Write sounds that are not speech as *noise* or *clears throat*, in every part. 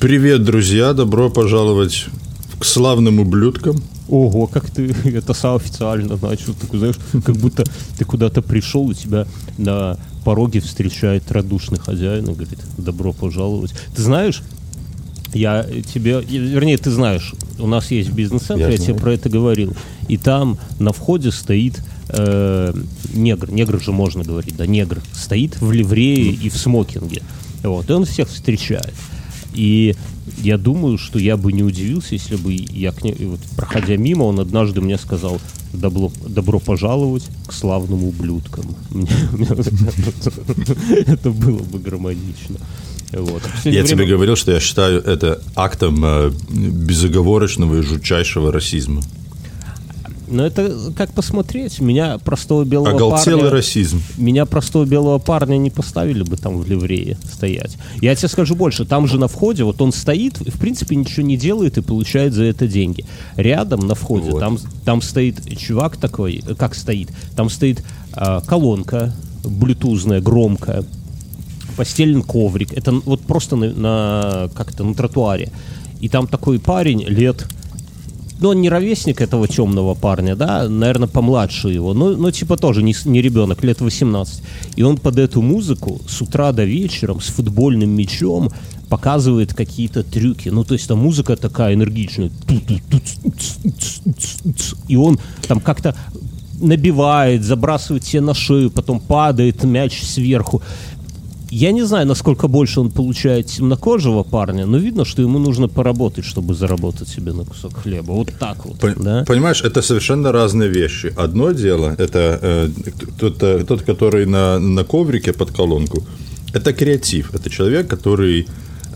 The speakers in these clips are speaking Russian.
Привет, друзья! Добро пожаловать к славным ублюдкам. Ого, как ты *laughs* это сам официально начал. Такой, знаешь, как *laughs* будто ты куда-то пришел, и тебя на пороге встречает радушный хозяин и говорит, добро пожаловать. Ты знаешь, я тебе, вернее, ты знаешь, у нас есть бизнес-центр, я, я тебе про это говорил, и там на входе стоит э, негр, негр же можно говорить, да, негр, стоит в ливрее и в смокинге, вот, и он всех встречает. И я думаю, что я бы не удивился, если бы я, к ней, вот, проходя мимо, он однажды мне сказал «добро, добро пожаловать к славным ублюдкам». *laughs* Это было бы гармонично. Вот. Я время... тебе говорил, что я считаю это актом э, безоговорочного и жутчайшего расизма. Но это как посмотреть. Меня простого белого Оголтелый парня... расизм. Меня простого белого парня не поставили бы там в ливрее стоять. Я тебе скажу больше. Там же на входе, вот он стоит, в принципе ничего не делает и получает за это деньги. Рядом на входе, вот. там, там стоит чувак такой, как стоит? Там стоит э, колонка блютузная, громкая, постелен коврик. Это вот просто на, на как-то на тротуаре. И там такой парень лет ну, он не ровесник этого темного парня, да, наверное, помладше его, но, но типа тоже не, не ребенок, лет 18. И он под эту музыку с утра до вечера с футбольным мячом показывает какие-то трюки. Ну, то есть там музыка такая энергичная. И он там как-то набивает, забрасывает себе на шею, потом падает мяч сверху. Я не знаю, насколько больше он получает темнокожего парня, но видно, что ему нужно поработать, чтобы заработать себе на кусок хлеба. Вот так вот. Пон- да? Понимаешь, это совершенно разные вещи. Одно дело, это э, тот, э, тот, который на, на коврике под колонку, это креатив. Это человек, который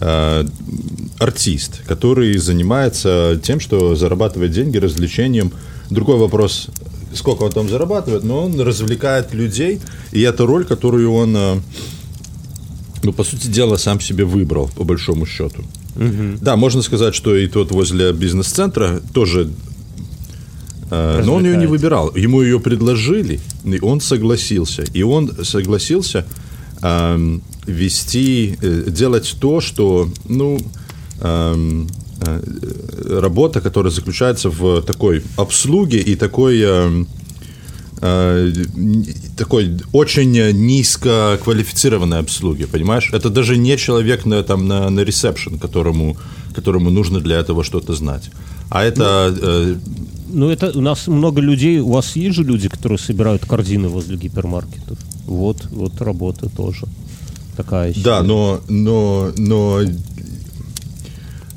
э, артист, который занимается тем, что зарабатывает деньги развлечением. Другой вопрос, сколько он там зарабатывает, но он развлекает людей, и это роль, которую он... Э, ну, по сути дела, сам себе выбрал, по большому счету. Угу. Да, можно сказать, что и тот возле бизнес-центра тоже э, но он ее не выбирал. Ему ее предложили, и он согласился. И он согласился э, вести, э, делать то, что, ну, эм, э, работа, которая заключается в такой обслуге и такой э, Э, такой очень низко квалифицированной обслуги, понимаешь? Это даже не человек на, там, на, на ресепшн, которому, которому нужно для этого что-то знать. А это... Ну, э, ну, это у нас много людей, у вас есть же люди, которые собирают корзины возле гипермаркетов? Вот, вот работа тоже такая. Да, но, но, но,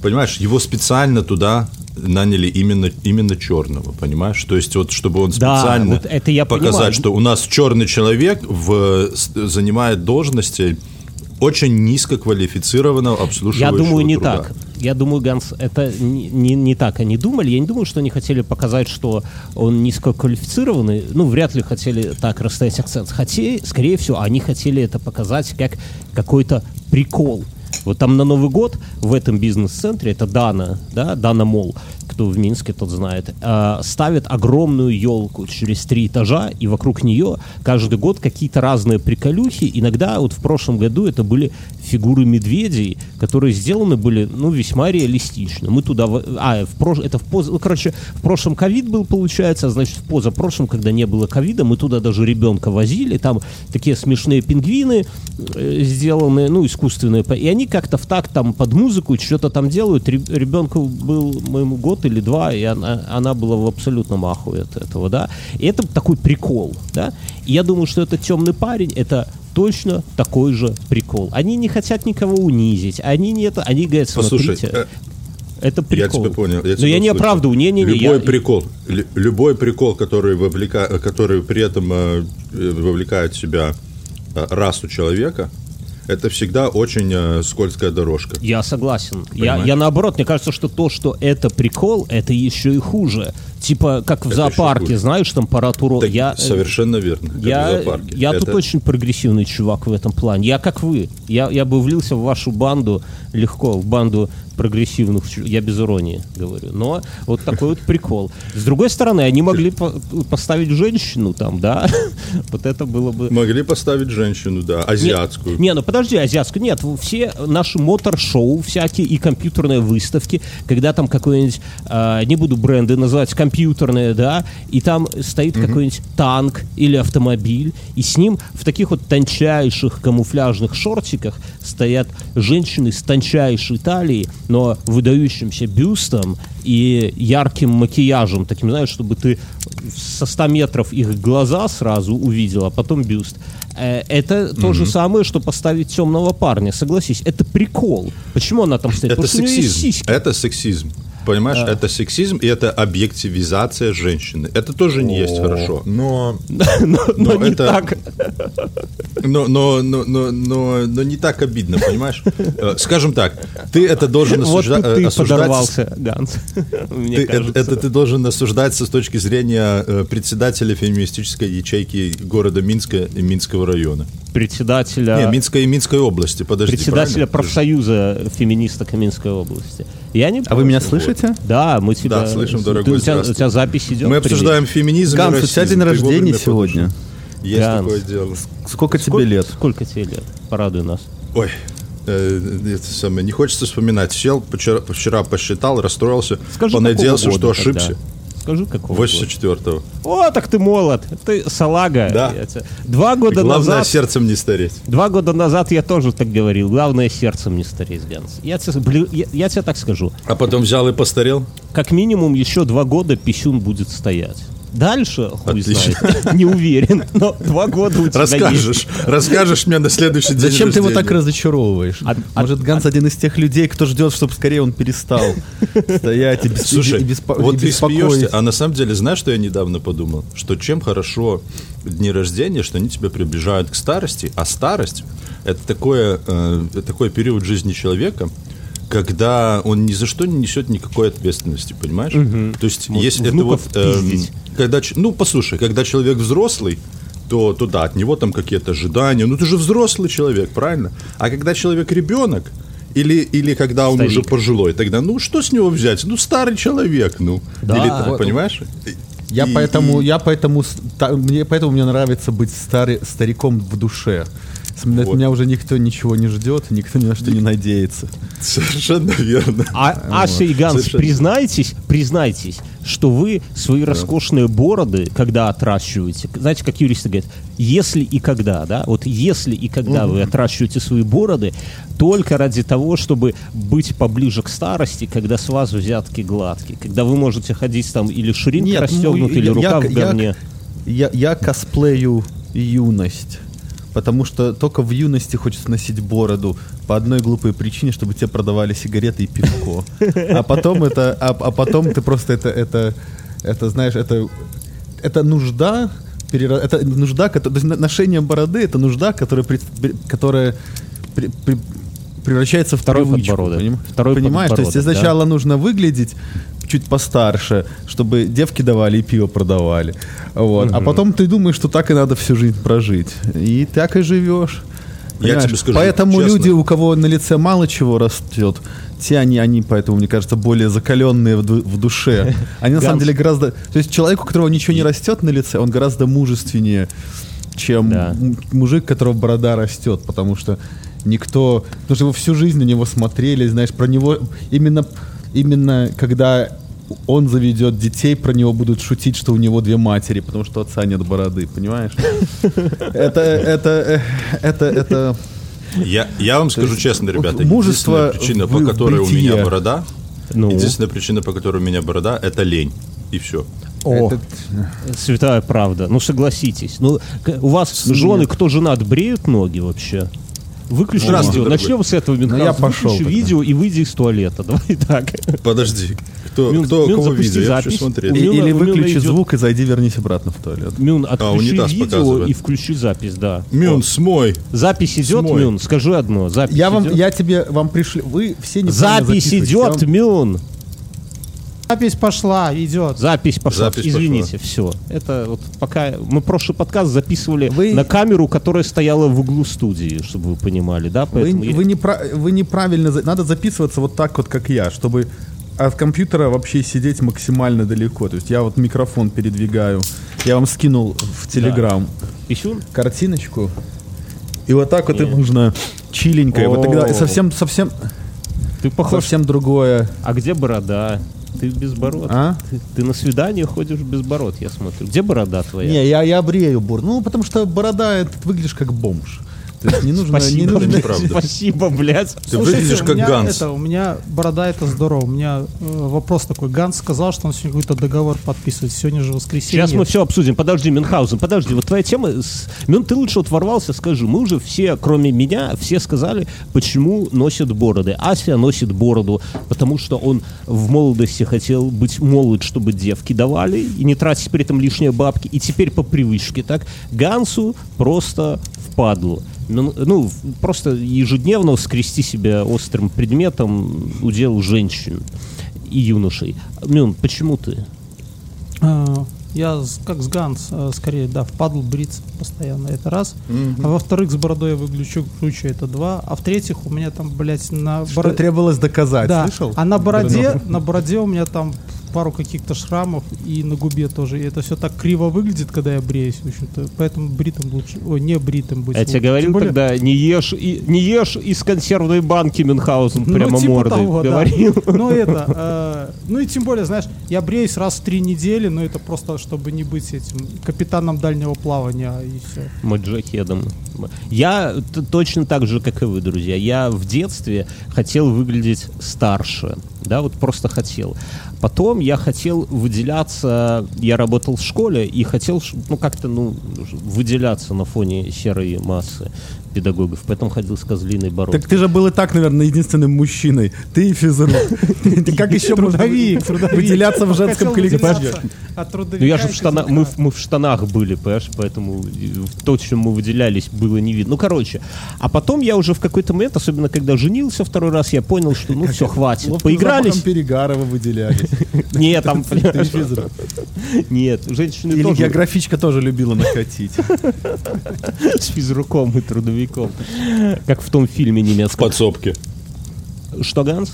понимаешь, его специально туда наняли именно, именно черного, понимаешь? То есть вот чтобы он специально да, вот это я показать, понимаю. что у нас черный человек в, занимает должности очень низкоквалифицированного обслуживающего Я думаю, не труда. так. Я думаю, Ганс, это не, не, не так они думали. Я не думаю, что они хотели показать, что он низкоквалифицированный. Ну, вряд ли хотели так расставить акцент. Хотя, скорее всего, они хотели это показать как какой-то прикол. Вот там на Новый год в этом бизнес-центре, это Дана, да, Дана Мол, кто в Минске, тот знает, э, ставят огромную елку через три этажа, и вокруг нее каждый год какие-то разные приколюхи. Иногда, вот в прошлом году это были фигуры медведей, которые сделаны были, ну, весьма реалистично. Мы туда, а, в прош... это в поз... ну, короче, в прошлом ковид был, получается, а значит, в позапрошлом, когда не было ковида, мы туда даже ребенка возили, там такие смешные пингвины э, сделанные, ну, искусственные, и они как-то в так там под музыку что-то там делают. Ребенку был моему год или два, и она, она была в абсолютном ахуе от этого, да. И это такой прикол, да. И я думаю, что этот темный парень, это точно такой же прикол. Они не хотят никого унизить, они не это, они говорят, смотрите, Послушай, э, это прикол. Я тебя понял. Я Но я не оправдываю, не, не, не. Любой я... прикол, любой прикол, который вовлека, который при этом э, вовлекает в себя э, расу человека, это всегда очень э, скользкая дорожка. Я согласен. Я, я наоборот, мне кажется, что то, что это прикол, это еще и хуже. Типа, как в это зоопарке, знаешь, температуру. Так, я, э, совершенно верно. Я, я это... тут очень прогрессивный чувак в этом плане. Я как вы. Я, я бы влился в вашу банду легко, в банду прогрессивных, я без иронии говорю, но вот такой вот прикол. С другой стороны, они могли по- поставить женщину там, да, *laughs* вот это было бы... Могли поставить женщину, да, азиатскую. Не, ну подожди, азиатскую. Нет, все наши мотор-шоу всякие и компьютерные выставки, когда там какой-нибудь, а, не буду бренды называть, компьютерные, да, и там стоит какой-нибудь танк или автомобиль, и с ним в таких вот тончайших камуфляжных шортиках стоят женщины с тончайшей талией, но выдающимся бюстом и ярким макияжем, таким, знаешь, чтобы ты со 100 метров их глаза сразу увидел, а потом бюст. Э, Это то же самое, что поставить темного парня, согласись. Это прикол. Почему она там стоит? Это Потому сексизм. Это сексизм. Понимаешь, это сексизм и это объективизация женщины. Это тоже не есть хорошо. Но, *laughs* Но, но но не это- так. но, но, но, но, но, но не так обидно, понимаешь? Э, Скажем так, ты это должен Вот осужда- э, ты осуждать. с- подорвался, Ганс. *laughs* Ты- это, кажется. это ты должен осуждать с точки зрения э, председателя феминистической ячейки города Минска и Минского района. Председателя... Не, Минской и Минской области, подожди. председателя правильно? профсоюза феминисток Минской области. Я не А вы меня слышите? Да, мы тебя... Да, слышим, Ты- дорогой, у, тебя, у тебя запись идет? Мы Привет. обсуждаем феминизм и Ганс, у расизм. тебя день рождения сегодня. Есть Ганс. такое дело. Сколько тебе Сколько- лет? Сколько тебе лет? Порадуй нас. Ой, э, это самое, не хочется вспоминать. Сел, вчера, вчера посчитал, расстроился, Скажи, понадеялся, что года ошибся. тогда? Скажи, какого года? 84-го. О, так ты молод. Ты салага. Да. Два года Главное, назад... сердцем не стареть. Два года назад я тоже так говорил. Главное, сердцем не стареть, Ганс. Я тебе, блю- я, я тебе так скажу. А потом взял и постарел? Как минимум еще два года писюн будет стоять. Дальше, хуй Отлично. знает, *laughs* не уверен, но два года у тебя есть. Расскажешь. Расскажешь мне на следующий день Зачем ты его так рождения. разочаровываешь? А- Может, Ганс один из тех людей, кто ждет, чтобы скорее он перестал *laughs* стоять и, бес- Слушай, и беспо- вот и ты беспокоить. смеешься, а на самом деле, знаешь, что я недавно подумал? Что чем хорошо дни рождения, что они тебя приближают к старости, а старость – это такое, э, такой период жизни человека, когда он ни за что не несет никакой ответственности, понимаешь? То есть, Вот если это вот... эм, пиздить. Когда, ну, послушай, когда человек взрослый, то, то да, от него там какие-то ожидания. Ну, ты же взрослый человек, правильно? А когда человек ребенок, или, или когда он Старик. уже пожилой, тогда, ну, что с него взять? Ну, старый человек, ну. Да. Или Вот. понимаешь? Я И- поэтому, и- я поэтому, та- мне, поэтому мне нравится быть старый, стариком в душе. От Вот. меня уже никто ничего не ждет, никто ни на что не надеется. Совершенно верно. А, Ася и Ганс, Совершенно. признайтесь, признайтесь, что вы свои роскошные бороды, когда отращиваете, знаете, как юристы говорят, если и когда, да, вот если и когда вы отращиваете свои бороды, только ради того, чтобы быть поближе к старости, когда с вас взятки гладкие, когда вы можете ходить там или ширинка ну, или я- рука я- в говне. Я, я косплею юность. Потому что только в юности хочется носить бороду по одной глупой причине, чтобы тебе продавали сигареты и пивко. А потом это, а, а потом ты просто это, это, это знаешь, это, это нужда, перера- это нужда, то есть ношение бороды, это нужда, которая, при- которая при- при- превращается в Второй привычку, подбородок. поним- Второй Понимаешь, то есть подбородок, да. сначала нужно выглядеть чуть постарше, чтобы девки давали и пиво продавали. Вот. А потом ты думаешь, что так и надо всю жизнь прожить. И так и живешь. Я тебе скажу Поэтому честно. люди, у кого на лице мало чего растет, те они, они, поэтому, мне кажется, более закаленные в, ду- в душе. Они на самом деле гораздо... То есть человек, у которого ничего не растет на лице, он гораздо мужественнее, чем Да. мужик, у которого борода растет, потому что никто... Потому что его всю жизнь на него смотрели, знаешь, про него... Именно, именно когда он заведет детей, про него будут шутить, что у него две матери, потому что отца нет бороды, понимаешь? Это, это, это, это... Я, я вам скажу честно, ребята, мужество единственная причина, по которой у меня борода, Ну? единственная причина, по которой у меня борода, это лень. И все. О, это- святая правда. Ну согласитесь. Ну, у вас жены, кто женат, бреют ноги вообще? Выключи Здравствуй, видео. Начнем с этого, Ну, я пошел Выключи тогда. видео и выйди из туалета. *laughs* Давай так. Подожди. Кто, Мюн- кто Мюн, кого видел? Я хочу запись. смотреть. Мюна- Или выключи идет- звук и зайди, вернись обратно в туалет. Мюн, отключи унитаз видео показывает. и включи запись, да. Мюн, смой. Запись идет, Смой. Мюн? Скажи одно. Запись Я вам, идет? я тебе, вам пришли, вы все не Запись идет, Мюн. Запись пошла, идет. Запись пошла. Запись Извините, все. Это вот пока мы прошлый подкаст записывали Вы- на камеру, которая стояла в углу студии, чтобы вы понимали, да? Вы, Поэтому я- вы, не пра- вы неправильно... Надо записываться вот так вот, как я, чтобы от компьютера вообще сидеть максимально далеко. То есть я вот микрофон передвигаю. Я вам скинул в Телеграм Писюн? картиночку. И вот так вот и Не. нужно чиленько. И Вот тогда совсем, совсем, Ты похож. совсем другое. А где борода? Ты без бород. А? Ты, ты на свидание ходишь без бород, я смотрю. Где борода твоя? Не, я, я брею бороду. Ну, потому что борода, это ты выглядишь как бомж. То есть не нужно... Не Спасибо, нужно... блядь, правда. спасибо, блядь. Ты выглядишь у как меня Ганс. Это, у меня борода это здорово. У меня э, вопрос такой. Ганс сказал, что он сегодня какой-то договор подписывает. Сегодня же воскресенье. Сейчас мы все обсудим. Подожди, Мюнхгаузен, подожди. Вот твоя тема... С... Мюн, ты лучше вот ворвался, скажи. Мы уже все, кроме меня, все сказали, почему носят бороды. Ася носит бороду, потому что он в молодости хотел быть молод, чтобы девки давали, и не тратить при этом лишние бабки. И теперь по привычке, так? Гансу просто впадло. Ну, ну, просто ежедневно скрести себя острым предметом удел женщин и юношей. Мюн, почему ты? А, Я как с Ганс, а, скорее, да, впадл бриться постоянно, это раз. А во-вторых, с бородой я выгляжу круче, это два. А в-третьих, у меня там, блядь, на Что боро- требовалось доказать, Да, слышал? а на бороде, на бороде у меня там пару каких-то шрамов и на губе тоже. И это все так криво выглядит, когда я бреюсь, в общем-то. Поэтому бритым лучше, ой, не бритым быть. Я тебе лучше. говорил Тем более- тогда, не ешь, и, не ешь из консервной банки Мюнхгаузен Ну, прямо типа мордой. того, да. говорил. Ну, это, э, ну и тем более, знаешь, я бреюсь раз в три недели, но это просто, чтобы не быть этим капитаном дальнего плавания и все. Маджахедом. Я точно так же, как и вы, друзья. Я в детстве хотел выглядеть старше. Да, вот просто хотел. Потом я хотел выделяться, я работал в школе и хотел, ну, как-то, ну, выделяться на фоне серой массы педагогов. Поэтому ходил с козлиной бородкой. Так ты же был и так, наверное, единственным мужчиной. Ты и физрук. Ты как еще Трудовик, выделяться в женском коллективе? Ну я же в штанах, мы, в- мы в штанах были, понимаешь, поэтому то, чем мы выделялись, было не видно. Ну, короче, а потом я уже в какой-то момент, особенно когда женился второй раз, я понял, что ну все, хватит. Ловким Поигрались. вы выделялись. *laughs* Нет, там, *laughs* нет, женщины Или тоже географичка тоже любила накатить. *laughs* с физруком и трудовиком. Как в том фильме В немецком. подсобке. Что, Ганс?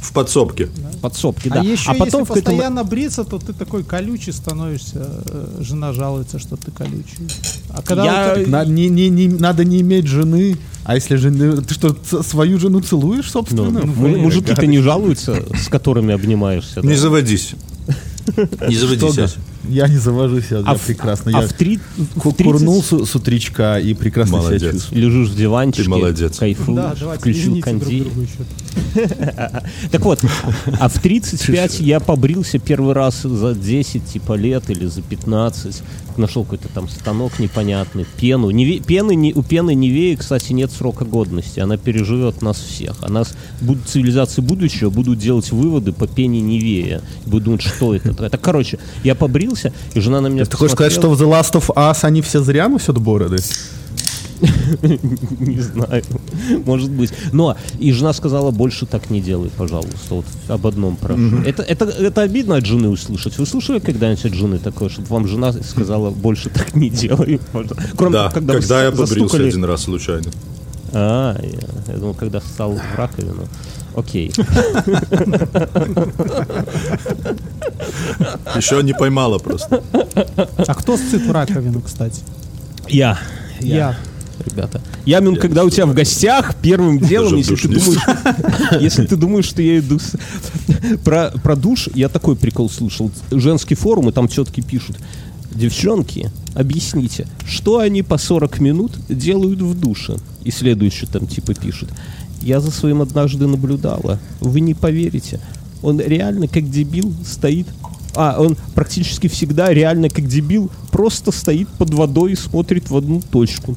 В подсобке. Подсобки, да. А еще, потом если в постоянно бриться, то ты такой колючий становишься. э, Жена жалуется, что ты колючий. А когда Я- вот так- На- не- не- не- Надо не иметь жены. А если жены... Ты что, свою жену целуешь, Ну, собственно? му- мужики-то не жалуются, с которыми обнимаешься. да? Не заводись. Не заводись. Я не завожусь, я, я в- прекрасно. а я в три- в 30 курнул с, с утречка и прекрасно Молодец. себя чувствую. лежишь в диванчике, Ты молодец. кайфуешь, Да, давайте, включил кондей. *laughs* Так вот, а в 35 я побрился первый раз за 10 типа лет или за 15. Нашел какой-то там станок непонятный, пену. Неве- пены, не, у пены Невеи, кстати, нет срока годности. Она переживет нас всех. А нас будут цивилизации будущего будут делать выводы по пене Невея. Будут думать, что это. Это, короче, я побрился, и жена на меня Ты хочешь сказать, что в The Last of Us они все зря носят бороды? *laughs* Не знаю. Может быть. Но и жена сказала, больше так не делай, пожалуйста. Вот об одном прошу. Это, это, это обидно от жены услышать. Вы слышали когда-нибудь от жены такое, чтобы вам жена сказала, больше так не делай? пожалуйста». Кроме Да, того, когда, когда я застукали- побрился один раз случайно. А, я, я думал, когда ссал в раковину. Окей. Еще не поймала просто. А кто сцит в раковину, кстати? Я. Я. Ребята. Ямин, когда у тебя в гостях, первым делом, если ты думаешь, *laughs* если ты думаешь, что я иду про, про душ, я такой прикол слушал. Женский форум, и там тетки пишут. Девчонки, объясните, что они по 40 минут делают в душе? И следующий там типа пишет. Я за своим однажды наблюдала. Вы не поверите. Он реально как дебил стоит. А, он практически всегда реально как дебил просто стоит под водой и смотрит в одну точку.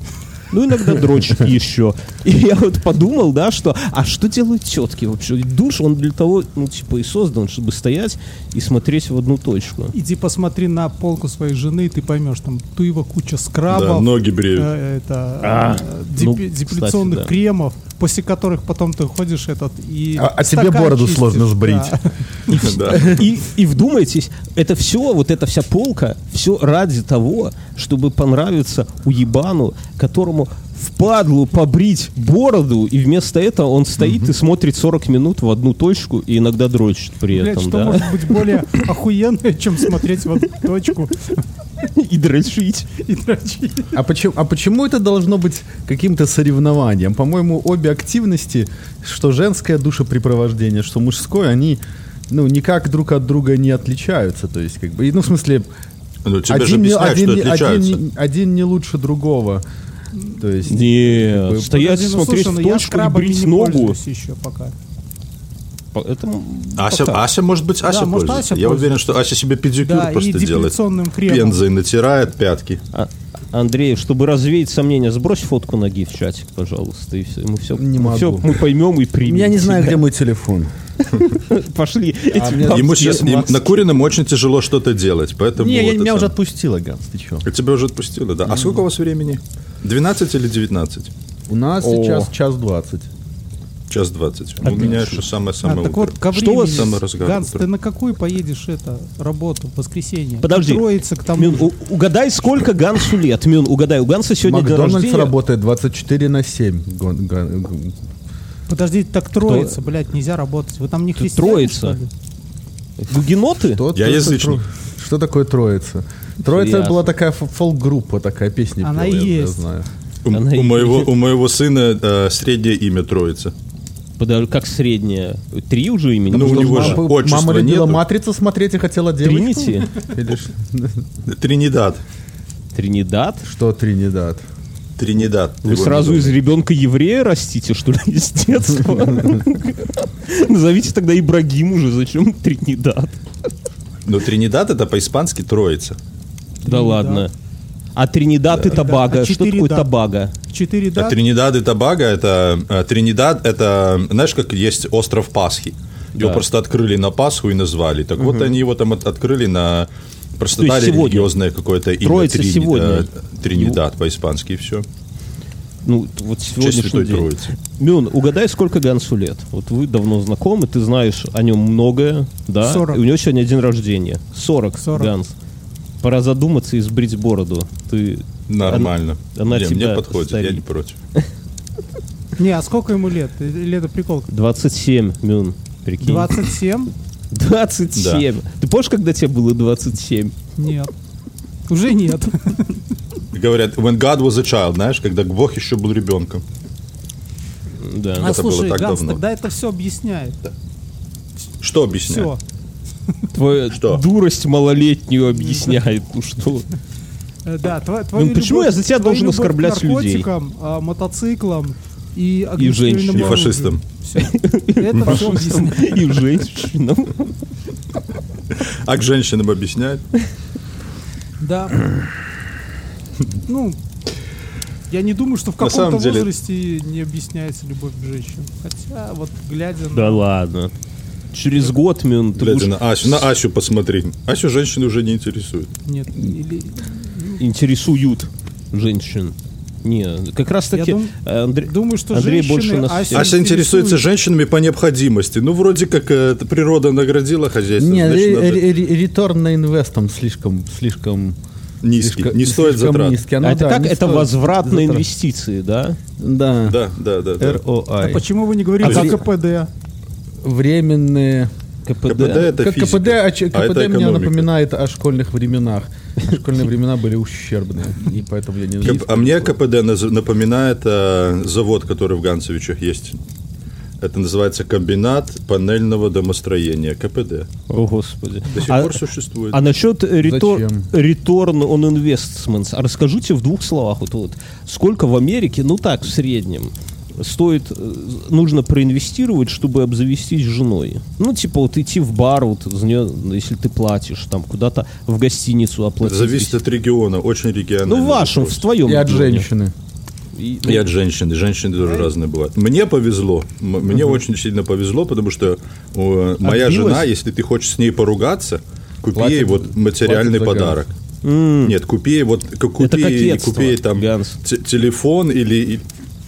Ну, иногда дрочит *laughs* еще. И я вот подумал, да, что, а что делают тетки вообще? Душ, он для того, ну, типа, и создан, чтобы стоять и смотреть в одну точку. Иди посмотри на полку своей жены, и ты поймешь, там туева куча Да, скрабов, ноги бреют. э, это, А, э, ну, кстати, депиляционных да. кремов, после которых потом ты ходишь этот и... А- а тебе бороду чистишь, сложно сбрить. *laughs* да. Да. И, и вдумайтесь, это все, вот эта вся полка, все ради того, чтобы понравиться уебану, которому впадлу побрить бороду, и вместо этого он стоит и смотрит 40 минут в одну точку и иногда дрочит при Блядь, этом, что да? может быть более охуенное, чем смотреть в одну точку И дрочить. и дрочить? А почему, а почему это должно быть каким-то соревнованием? По-моему, обе активности, что женское душепрепровождение, что мужское, они ну, никак друг от друга не отличаются. То есть, как бы, ну, в смысле, Ну, тебе же один, не, объясняют, один, что один, отличаются. не- один не лучше другого. То есть, Нет, Как бы, стоять и Подожди, ну, смотреть слушай, ну в я точку и скрабами брить ногу. еще пока. по- Это Ася, пока. Ася, может быть, Ася Да, может, пользуется. Ася Я уверен, пользуется. что Ася себе педикюр Да, и просто делает. кремом. Пензой натирает пятки. А, Андрей, чтобы развеять сомнения, сбрось фотку ноги в чатик, пожалуйста, и все. Мы все, Не могу. мы поймем и примем. я не знаю, где мой телефон. *laughs* Пошли. Бабские Ему сейчас накуренным очень тяжело что-то делать, поэтому... Не, меня уже отпустило, Ганс, ты? А Тебя уже отпустило, да. А сколько у вас времени? 12 или 19? У нас сейчас час двадцать. Час 20. У меня еще А, самое-самое так вот, утро. ко Что у вас самый разгар Ганс, ты на какую поедешь это работу в воскресенье? Подожди. Троица к тому Мюн, у- угадай, сколько Гансу лет. Мюн, угадай, у Ганса сегодня день Макдональдс рождения. работает 24 на 7. Гон- гон- гон- Подожди, так троица, блядь, нельзя работать. Вы там не христиане, троица. Гугеноты? Что Я язычник. тро- Что такое Троица? Троица Ясно. была такая фо- фолк-группа, такая песня Она пела, я- я есть. знаю. У, Она у моего, у моего сына э, среднее имя Троица. Подожди, как средняя? Три уже имени? Ну, у него же Мама, отчества мама любила нету. «Матрицу» смотреть и хотела девочку? Тринити? Тринидад. Тринидад? что Тринидад? Тринидад. Вы сразу из ребенка еврея растите, что ли, из детства? Назовите тогда Ибрагим уже, зачем Тринидад? Ну, Тринидад это по-испански Троица. Да ладно. А Тринидад и Тобаго, А что такое. Тобаго? Четыре, А да? Тринидад и Тобаго это... э, Тринидад это, знаешь, как есть остров Пасхи. Его просто открыли на Пасху и назвали. Так вот они его там от- открыли на... Просто дали религиозное какое-то имя. Троица Трини- сегодня. э, Тринидад по-испански и все. Ну, вот сегодняшний день. Троицы. Мюн, угадай, сколько Гансу лет? Вот вы давно знакомы, ты знаешь о нем многое, да? 40. И у него сегодня день рождения. 40, 40. Ганс. Пора задуматься и сбрить бороду. Ты... Нормально. она Не, мне тебя подходит, я старит. не против. *laughs* Не, а сколько ему лет? Или это прикол? 27, Мюн, прикинь. 27? 27. *laughs* Ты помнишь, когда тебе было 27? Нет. Уже нет. *laughs* Говорят, when God was a child, знаешь, когда Бог еще был ребенком. Да. А Это было слушай, так Ганс, давно. тогда это все объясняет. Что объясняет? Все. Твоя Что? дурость малолетнюю объясняет. Ну что? Да, тво- твою Ну, почему любовь- я за тебя должен оскорблять людей? а, мотоциклам и огнестрельному женщинам. И фашистам. Это все объясняет. И женщинам. А к женщинам объясняет? Да. Ну, я не думаю, что в каком-то деле- возрасте не объясняется любовь к женщинам. Хотя, вот глядя Да на... ладно. Через год, ты Глядя будешь на Асю, на Асю посмотри. Асю женщины уже не интересуют. Нет, или... интересуют женщин. Не, как раз таки дум- Андрей, думаю, что Андрей больше нас Асю всех- Ася интересуется интересует. женщинами по необходимости. Ну, вроде как э, природа наградила хозяйство. Не, реторн на инвест там слишком, слишком Низкий, слишком- не стоит слишком затрат. низкий. Оно, А это да, как? Это стоит возврат на затрат. инвестиции, да? Да. Да, да, да. да. А ROI. почему вы не говорите А КПД? Временные. КПД. КПД это Как физика, КПД, а ч- а КПД это мне экономика. напоминает о школьных временах. Школьные времена были ущербные, и поэтому я не Кп- А мне КПД напоминает э, завод, который в Ганцевичах есть. Это называется комбинат панельного домостроения, КПД. О, Господи. До сих А- пор существует. А насчет Зачем? return on investments, а расскажите в двух словах, вот, вот, сколько в Америке, ну так, в среднем, стоит, э, нужно проинвестировать, чтобы обзавестись женой. Ну, типа, вот идти в бар, вот, если ты платишь, там, куда-то в гостиницу оплатить. Зависит от региона, очень регионально. Ну, в вашем, в твоем И от регионе. женщины. И- И от женщины. Женщины тоже разные бывают. Мне повезло. Мне очень сильно повезло, потому что э, моя Отбилась? жена, если ты хочешь с ней поругаться, купи Платит- ей вот материальный подарок. Нет, купи ей вот купи, купи ей там те- телефон или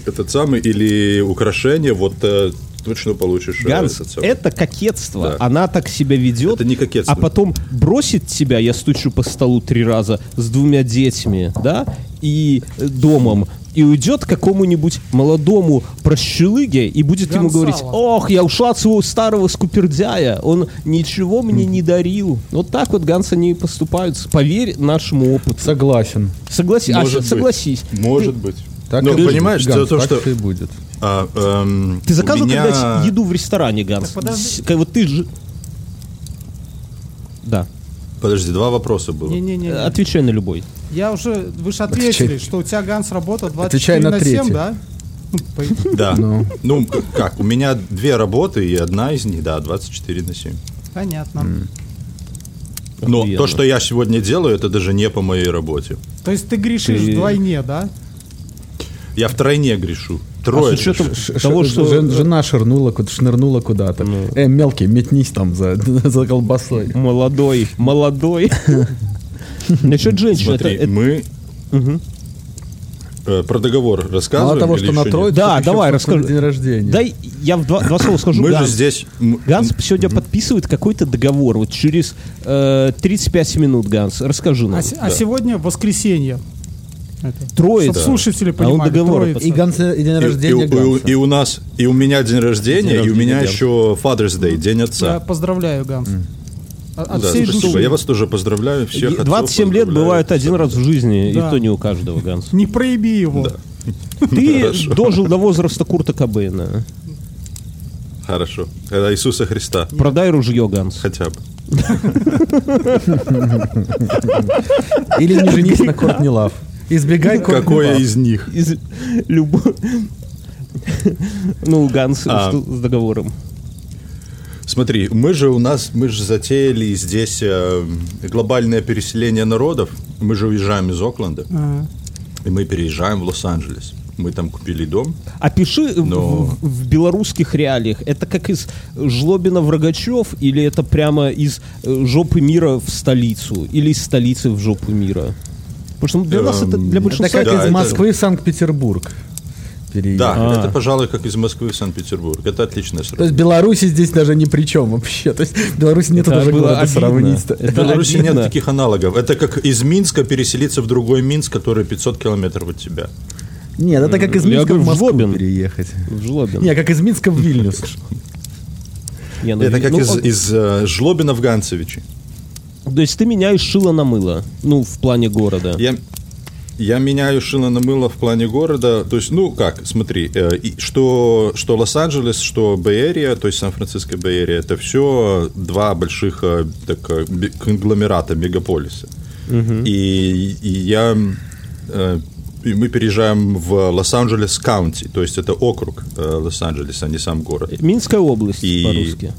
этот самый, или украшение, вот э, точно получишь э, Ганс, самый. это кокетство. Да. Она так себя ведет. Это не кокетство. А потом бросит тебя, я стучу по столу три раза, с двумя детьми, да, и э, домом, и уйдет к какому-нибудь молодому прощелыге и будет ему Гонсало. говорить, ох, я ушла от своего старого скупердяя, он ничего мне не дарил. Вот так вот Ганс они и поступают. Поверь нашему опыту. Согласен. Согласись, Может а, быть. согласись. Может быть. Так Но и понимаешь, Ганс, дело в том, что... и будет. а, эм, Ты заказывал меня- когда еду в ресторане, Ганс? С- как Вот ты же... Да. Подожди, два вопроса было. Не-не-не. Э, Отвечай на любой. Я уже, вы же ответили, Отвечай. что у тебя Ганс работает 24 Отвечай на на 7, третий. да? *laughs* Ну, Да. Ну. Ну, как, у меня две работы, и одна из них, да, 24 на 7. Понятно. Но Охуенно. то, что я сегодня делаю, это даже не по моей работе. То есть ты грешишь Ты- вдвойне, да? Я втройне грешу. А Трое. с учетом грешу. того, что... Жен- жена ширнула, ку- шнырнула куда-то. Э, мелкий, метнись там за, *laughs* за колбасой. Молодой, молодой. *laughs* Насчет женщин, это, Смотри, это- мы э, про договор рассказываем Мало того, или что на тройку, Да, давай, расскажи. день рождения. Дай я в два, два слова скажу. Мы же Ганс, здесь... м, Ганс сегодня подписывает какой-то договор. Вот через э, 35 минут, Ганс, расскажи нам. А, се- а сегодня воскресенье. Это. Троица. Чтоб слушатели А он понимали. договор. И, Ганс, и день И, рождения и- и- Ганса. и у нас, и у меня день рождения, День и у меня рождения, еще Father's Day, День Я отца. поздравляю, Ганс. А- От Да, всей спасибо. души. Я вас тоже поздравляю. Всех отцов 27 лет бывает один раз в жизни, Да. и то не у каждого, Ганс. Не проеби его. *laughs* Ты Хорошо. дожил до возраста Курта Кобейна. Хорошо. Это Иисуса Христа. Продай ружье, Ганс. Хотя бы. *laughs* Или не женись на Кортни Лав. Избегай Кортни Какое из них? Из Ну, Ганс, А. с договором? Смотри, мы же у нас, мы же затеяли здесь э, глобальное переселение народов. Мы же уезжаем из Окленда, А. и мы переезжаем в Лос-Анджелес. Мы там купили дом. Опиши в- Но- в, в белорусских реалиях. Это как из Жлобина в Рогачев, или это прямо из э, жопы мира в столицу, или из столицы в жопу мира? Потому что для нас это для Эм, большинства Это как Да, из Москвы в Санкт-Петербург. переезд. Да, А. это, пожалуй, как из Москвы в Санкт-Петербург. Это отличное То есть сравнение. Беларуси здесь даже ни при чем вообще. То есть в Беларуси нет Это даже было города обидно. сравнить. Это В Беларуси нет таких аналогов. Это как из Минска переселиться в другой Минск, который 500 километров от тебя. Нет, это как из Минска говорю, в в Москву Жлобин. переехать. В Жлобин. Не, как из Минска в Вильнюс. Не, ну, Это как ну, из, он- из э, Жлобина в Ганцевичи. То есть ты меняешь шило на мыло, ну, в плане города. Я, я меняю шило на мыло в плане города. То есть, ну как, смотри, э, что, что Лос-Анджелес, что Bay Area, то есть Сан-Франциско Bay Area, это все два больших э, так, э, конгломерата, мегаполиса. И, и я... э, и мы переезжаем в Лос-Анджелес County, то есть это округ э, Лос-Анджелес, а не сам город. Минская область И- по-русски.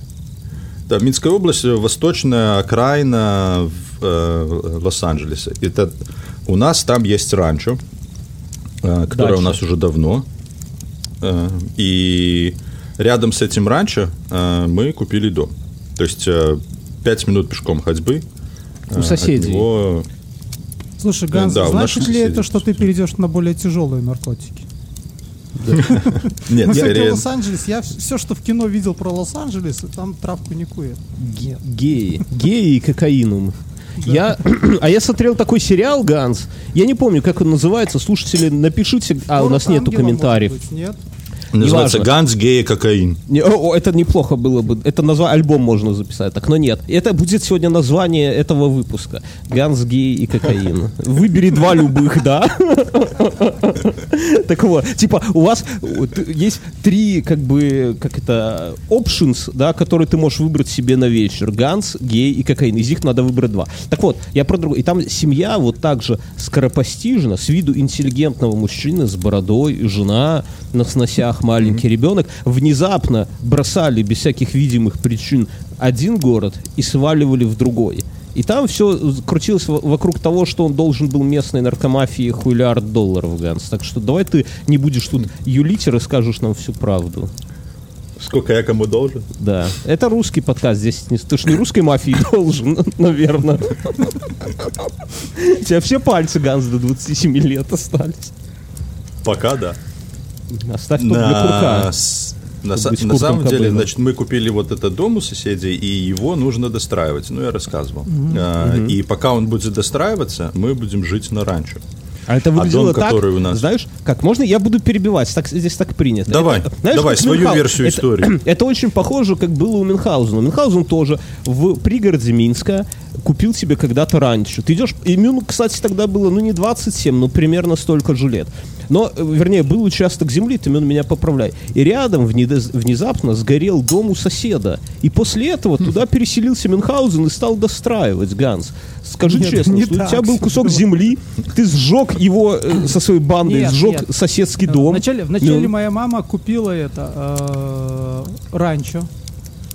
Да, Минская область, э, восточная окраина в, э, Лос-Анджелеса. Это у нас там есть ранчо, э, которое Дача. у нас уже давно. Э, и рядом с этим ранчо э, мы купили дом. То есть э, пять минут пешком ходьбы. э, У соседей. него- Слушай, Ганс, Да, у значит ли это, что ты перейдешь на более тяжелые наркотики? Нет, Ну, скорее- Лос-Анджелес, я все, что в кино видел про Лос-Анджелес, там травку не кует. Ге- Геи. Геи и кокаинум. Я, *clears throat* а я смотрел такой сериал «Ганс». Я не помню, как он называется. Слушатели, напишите. А, у нас нету комментариев. нет? Называется. Ганс, гей и кокаин. Не, о, это неплохо было бы. Это название, альбом можно записать, так, но нет. Это будет сегодня название этого выпуска. Ганс, гей и кокаин. Выбери два любых, да? *laughs* *laughs* Так вот, типа, у вас есть три, как бы, как это, options, да, которые ты можешь выбрать себе на вечер. Ганс, гей и кокаин. Из них надо выбрать два. Так вот, я про другое. И там семья вот так же скоропостижно, с виду интеллигентного мужчины с бородой, жена на сносях, маленький ребенок, внезапно бросали без всяких видимых причин один город и сваливали в другой. И там все крутилось во- вокруг того, что он должен был местной наркомафии хуйлиард долларов, Ганс. Так что давай ты не будешь тут юлить и расскажешь нам всю правду. Сколько я кому должен? Да. Это русский подкаст. Здесь ты ж не русской мафии *laughs* должен, наверное. У тебя все пальцы, Ганс, до 27 лет остались. Пока да. Оставь то для курка. На, са- на самом деле, значит, мы купили вот этот дом у соседей, и его нужно достраивать. Ну, я рассказывал. А, И пока он будет достраиваться, мы будем жить на ранчо. А это А выглядело дом, так, который у нас- знаешь, как можно я буду перебивать, так, здесь так принято. Давай, Это, знаешь, давай, свою Мюнхгау- версию это- истории. *clears throat* Это очень похоже, как было у Мюнхгаузена. Мюнхгаузен тоже в пригороде Минска купил себе когда-то раньше. Ты идешь, и Мюн, кстати, тогда было, ну, не 27, но примерно столько же лет. Но, э, вернее, был участок земли, ты меня поправляй. И рядом внезапно сгорел дом у соседа. И после этого туда переселился Мюнхгаузен и стал достраивать, Ганс. Скажи Нет, честно, не что у так тебя был кусок было. земли, ты сжег его э, со своей бандой, Нет, сжег нет. соседский Э, дом. Вначале, вначале Ну. моя мама купила это э, ранчо.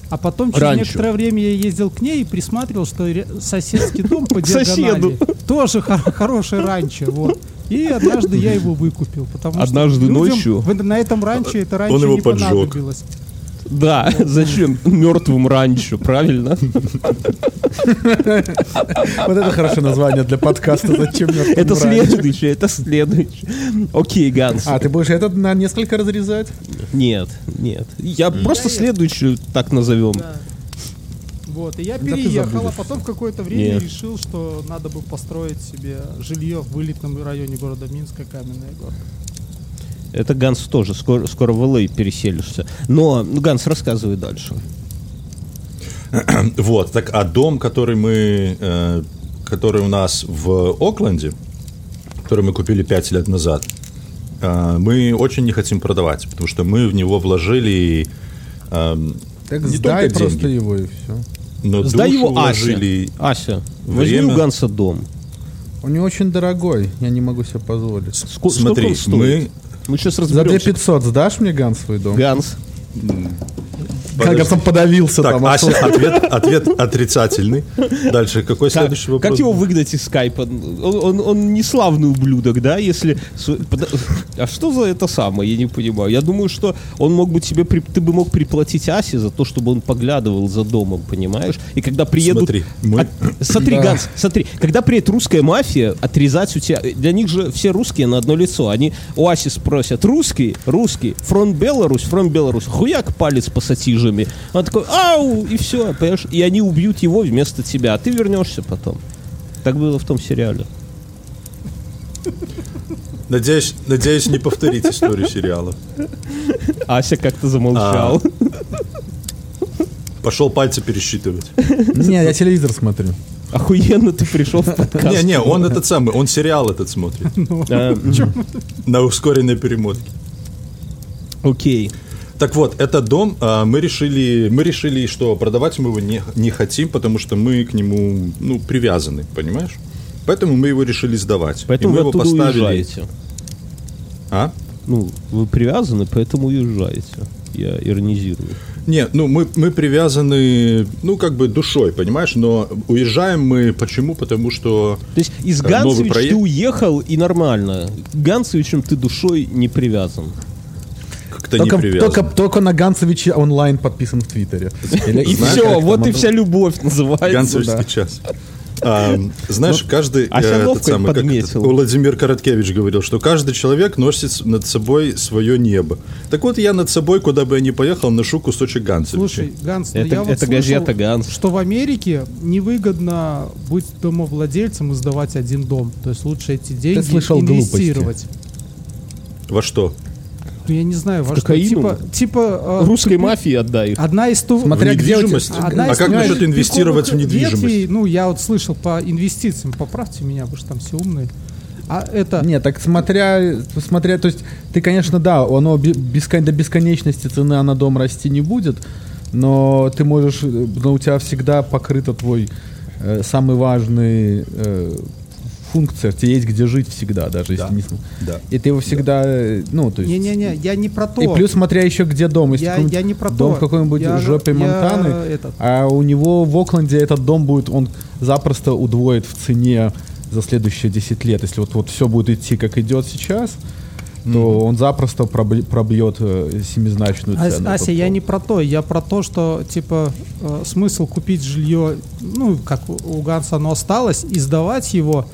А потом через Ранчо. некоторое время я ездил к ней и присматривал, что соседский дом *laughs* по диагонали тоже хор- хороший ранчо. Вот. И однажды я его выкупил. Потому Однажды что ночью? в- на этом ранчо это ранчо его не поджег. понадобилось. Да, *laughs* зачем мертвым раньше, правильно? Вот это хорошее название для подкаста. Зачем мертвым Это раньше? следующее, это следующее. Окей, Ганс. А, ты будешь этот на несколько разрезать? Нет, нет. Я просто следующую так назовем. Вот, и я переехал, а потом в какое-то время Нет. решил, что надо бы построить себе жилье в вылетном районе города Минска, Каменная горка. Это Ганс тоже, скоро, скоро в LA переселишься. Но, ну, Ганс, рассказывай дальше. *clears throat* Вот, так, а дом, который мы, э, который у нас в Окленде, который мы купили 5 лет назад, э, мы очень не хотим продавать, потому что мы в него вложили эм, Так не сдай только просто деньги, его и все. Но Сдай его Ася. вложили. Ася, возьми время. у Ганса дом. Он не очень дорогой, я не могу себе позволить. Ско- Смотри, сколько он стоит? Мы сейчас За разберемся. 2500 сдашь мне Ганс свой дом? Ганс. Как он подавился Так, там. а Ася, что- ответ, ответ отрицательный. Дальше, какой Как, следующий вопрос? как его выгнать из скайпа? Он, он, он не славный ублюдок, да, если... А что за это самое, я не понимаю. Я думаю, что он мог бы тебе... при- Ты бы мог приплатить Асе за то, чтобы он поглядывал за домом, понимаешь? И когда приедут... Смотри, мы- От- Смотри, Да. Ганс, смотри. Когда приедет русская мафия, отрезать у тебя... Для них же все русские на одно лицо. Они у Аси спросят, русский? Русский. Фронт Беларусь? Фронт Беларусь. Хуяк палец пассатижами. Он такой, ау, и все, понимаешь? И они убьют его вместо тебя, а ты вернешься потом. Так было в том сериале. Надеюсь, надеюсь, не повторить историю сериала. Ася как-то замолчал. Пошел пальцы пересчитывать. Не, я телевизор смотрю. Охуенно ты пришел в подкаст. Не-не, он этот самый, он сериал этот смотрит. А, На ускоренной перемотке. Окей. Так вот, этот дом а, мы решили, мы решили, что продавать мы его не, не хотим, потому что мы к нему ну, привязаны, понимаешь? Поэтому мы его решили сдавать. Поэтому И вы мы его оттуда уезжаете. А? Ну, вы привязаны, поэтому уезжаете. Я иронизирую. Не, ну мы, мы привязаны, ну как бы душой, понимаешь? Но уезжаем мы почему? Потому что То есть из Э, Ганцевич проект. ты уехал и нормально. К Ганцевичам ты душой не привязан. Как-то Только, не привязан. только, только на Ганцевича онлайн подписан в Твиттере. И все, вот и вся любовь называется. Ганцевичский час. А, знаешь, каждый а э, этот самый, как подметил. Владимир Короткевич говорил, что каждый человек носит над собой свое небо. Так вот, я над собой, куда бы я ни поехал, ношу кусочек Ганцевича. Слушай, Ганс, ну Это- я вот это слышал, газета «Ганс». что в Америке невыгодно быть домовладельцем и сдавать один дом. То есть лучше эти деньги слышал инвестировать. Во что? Ну, я не знаю, во что. Типа, типа э, Русской купи- мафии отдай их. Одна из ту... Смотря В где у тебя- недвижимость? Одна А из как насчет инвестировать в недвижимость? ветвей, ну, я вот слышал по инвестициям, поправьте меня, вы же там все умные. А это... Нет, так смотря, смотря, то есть ты, конечно, да, оно бе- бескон- до бесконечности цена на дом расти не будет, но ты можешь, э, но у тебя всегда покрыто твой э, самый важный э, функция, тебе есть где жить всегда, даже если Да. не см- Да. И ты его всегда, э, ну, то есть... Не-не-не, я не про то. И плюс смотря еще где дом. Если Я- я не про дом то. в какой-нибудь Я- жопе я Монтаны, этот. а у него в Окленде этот дом будет, он запросто удвоит в цене за следующие 10 лет. Если вот, вот все будет идти как идет сейчас, то он запросто пробь- пробьет э, семизначную цену. Ася, я не про то, я про то, что типа э, смысл купить жилье, ну как у- у Ганса оно осталось, и сдавать его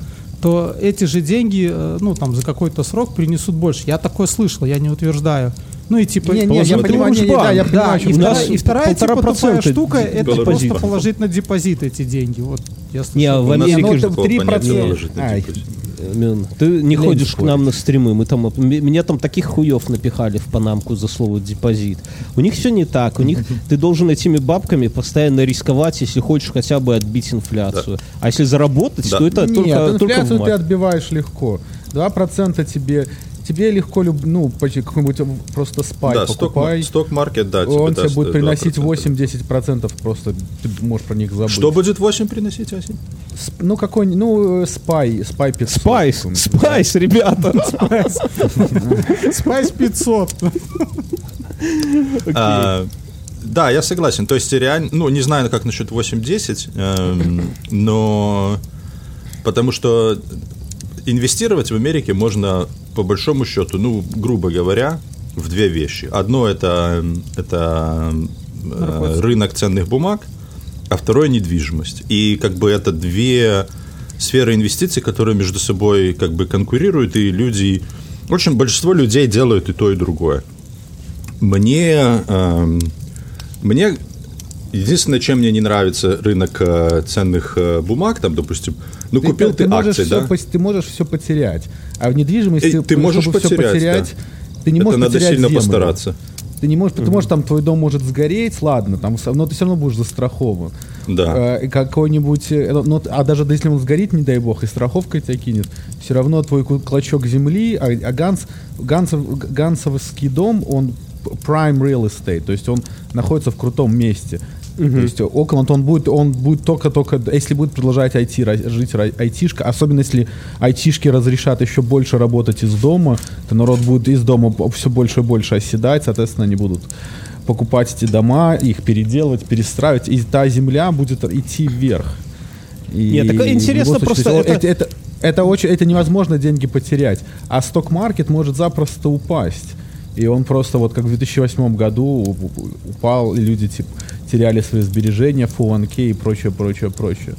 то эти же деньги, э, ну, там, за какой-то срок принесут больше. Я такое слышал, я не утверждаю. Ну и типа... Не, не, я понимаю, не, да, я Да, понимаю, и, что вторая, у нас и вторая полтора типа тупая штука, это депозита. просто положить на депозит эти деньги. Вот я слышал. Не, а в Америке понятия 3%. положить на Ай. депозит. Мин, Ты не Лень ходишь к нам на стримы, мы там, меня там таких хуев напихали в панамку за слово депозит. У них все не так, у них ты должен этими бабками постоянно рисковать, если хочешь хотя бы отбить инфляцию. А если заработать, Да. то это Нет, только, только в инфляцию ты отбиваешь легко. 2% тебе, тебе легко, люб- ну, почти какой-нибудь просто спай Да, сток, покупай. сток-маркет, да, он тебе тебе даст будет 2%. приносить 8-10%, просто ты можешь про них забыть. Что будет 8 приносить, Асень? Сп- Ну, какой ну, э, спай, спай 500. *laughs* Спайс, спайс, ребята. Спайс 500. А, да, я согласен. То есть реально, ну, не знаю, как насчет 8-10, эм, но потому что инвестировать в Америке можно по большому счету, ну, грубо говоря, в две вещи. Одно это, это э, рынок ценных бумаг, а второе недвижимость. И как бы это две сферы инвестиций, которые между собой как бы конкурируют, и люди, в общем, большинство людей делают и то, и другое. Мне, эм, мне единственное, чем мне не нравится рынок э, ценных э, бумаг, там, допустим, ну купил ты, можешь акции, да? пос- ты можешь все потерять. А в недвижимости, Эй, ты можешь чтобы всё потерять, потерять, ты не Это можешь надо потерять сильно землю. постараться. Ты не можешь, ты можешь там твой дом может сгореть, ладно, там, но ты все равно будешь застрахован. Да. Э, какой-нибудь, ну, а даже если он сгорит, не дай бог, и страховка тебя кинет, все равно твой клочок земли, а, а Ганс, Гансов, Гансовский дом, он prime real estate, то есть он находится в крутом месте. То есть Окленд, он будет, он будет только-только, если будет продолжать IT, жить айтишка, особенно если айтишки разрешат еще больше работать из дома, то народ будет из дома все больше и больше оседать, соответственно, они будут покупать эти дома, их переделывать, перестраивать, и та земля будет идти вверх. И Нет, так интересно любом просто то есть, это- это, это очень, это невозможно деньги потерять, а сток-маркет может запросто упасть. И он просто вот как в 2008 году упал, и люди типа, теряли свои сбережения, 401k и прочее, прочее, прочее.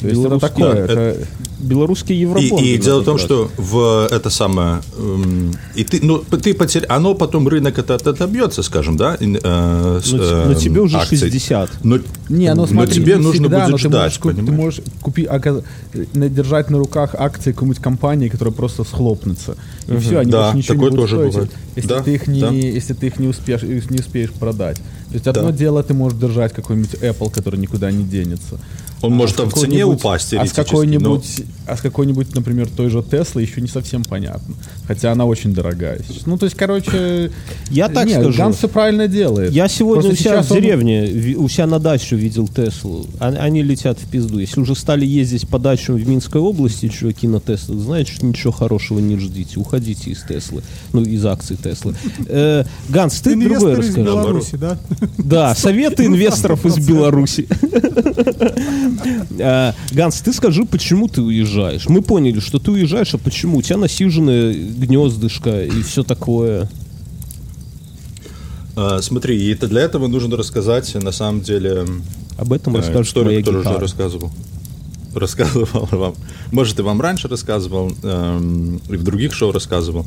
То есть это Белорусский- такое. Да, это- Белорусские И, евробонды. и дело в том, раз. что в это самое, эм, и ты, ну, ты потеря... оно потом рынок это отобьется, скажем, да, э, с, Но, э, но тебе уже акций. 60. Но, Не, ну но смотри, тебе не нужно всегда, будет но ты ждать, можешь, куп- ты понимаешь? можешь купить, оказ- на- держать на руках акции какой-нибудь компании, которая просто схлопнется. И все, они Да, больше ничего такое не будут тоже стоить, бывает. если Да, ты их не, да. если ты их не успеешь, не успеешь продать. То есть одно Да. дело, ты можешь держать какой-нибудь Apple, который никуда не денется. Он может с там в цене упасть А с какой-нибудь, а с какой-нибудь, например, той же Теслы еще не совсем понятно. Хотя она очень дорогая. Ну, то есть, короче... Я так нет, скажу. Ганс все правильно делает. Я сегодня Просто у себя в он- деревне, ви- у себя на даче видел Теслу. А- Они летят в пизду. Если уже стали ездить по дачам в Минской области, чуваки на Теслах, значит, ничего хорошего не ждите. Уходите из Теслы. Ну, из акций Теслы. Э, Ганс, ты другое Инвестор из расскажи. Беларуси, да? Да, советы *laughs* инвесторов из Беларуси. А, Ганс, ты скажи, почему ты уезжаешь? Мы поняли, что ты уезжаешь, а почему? У тебя насиженное гнездышко и все такое. э, смотри, и это для этого нужно рассказать, на самом деле, Об этом э, расскажет историю, твоя которую уже рассказывал. Рассказывал вам. Может, и вам раньше рассказывал, эм, и в других шоу рассказывал.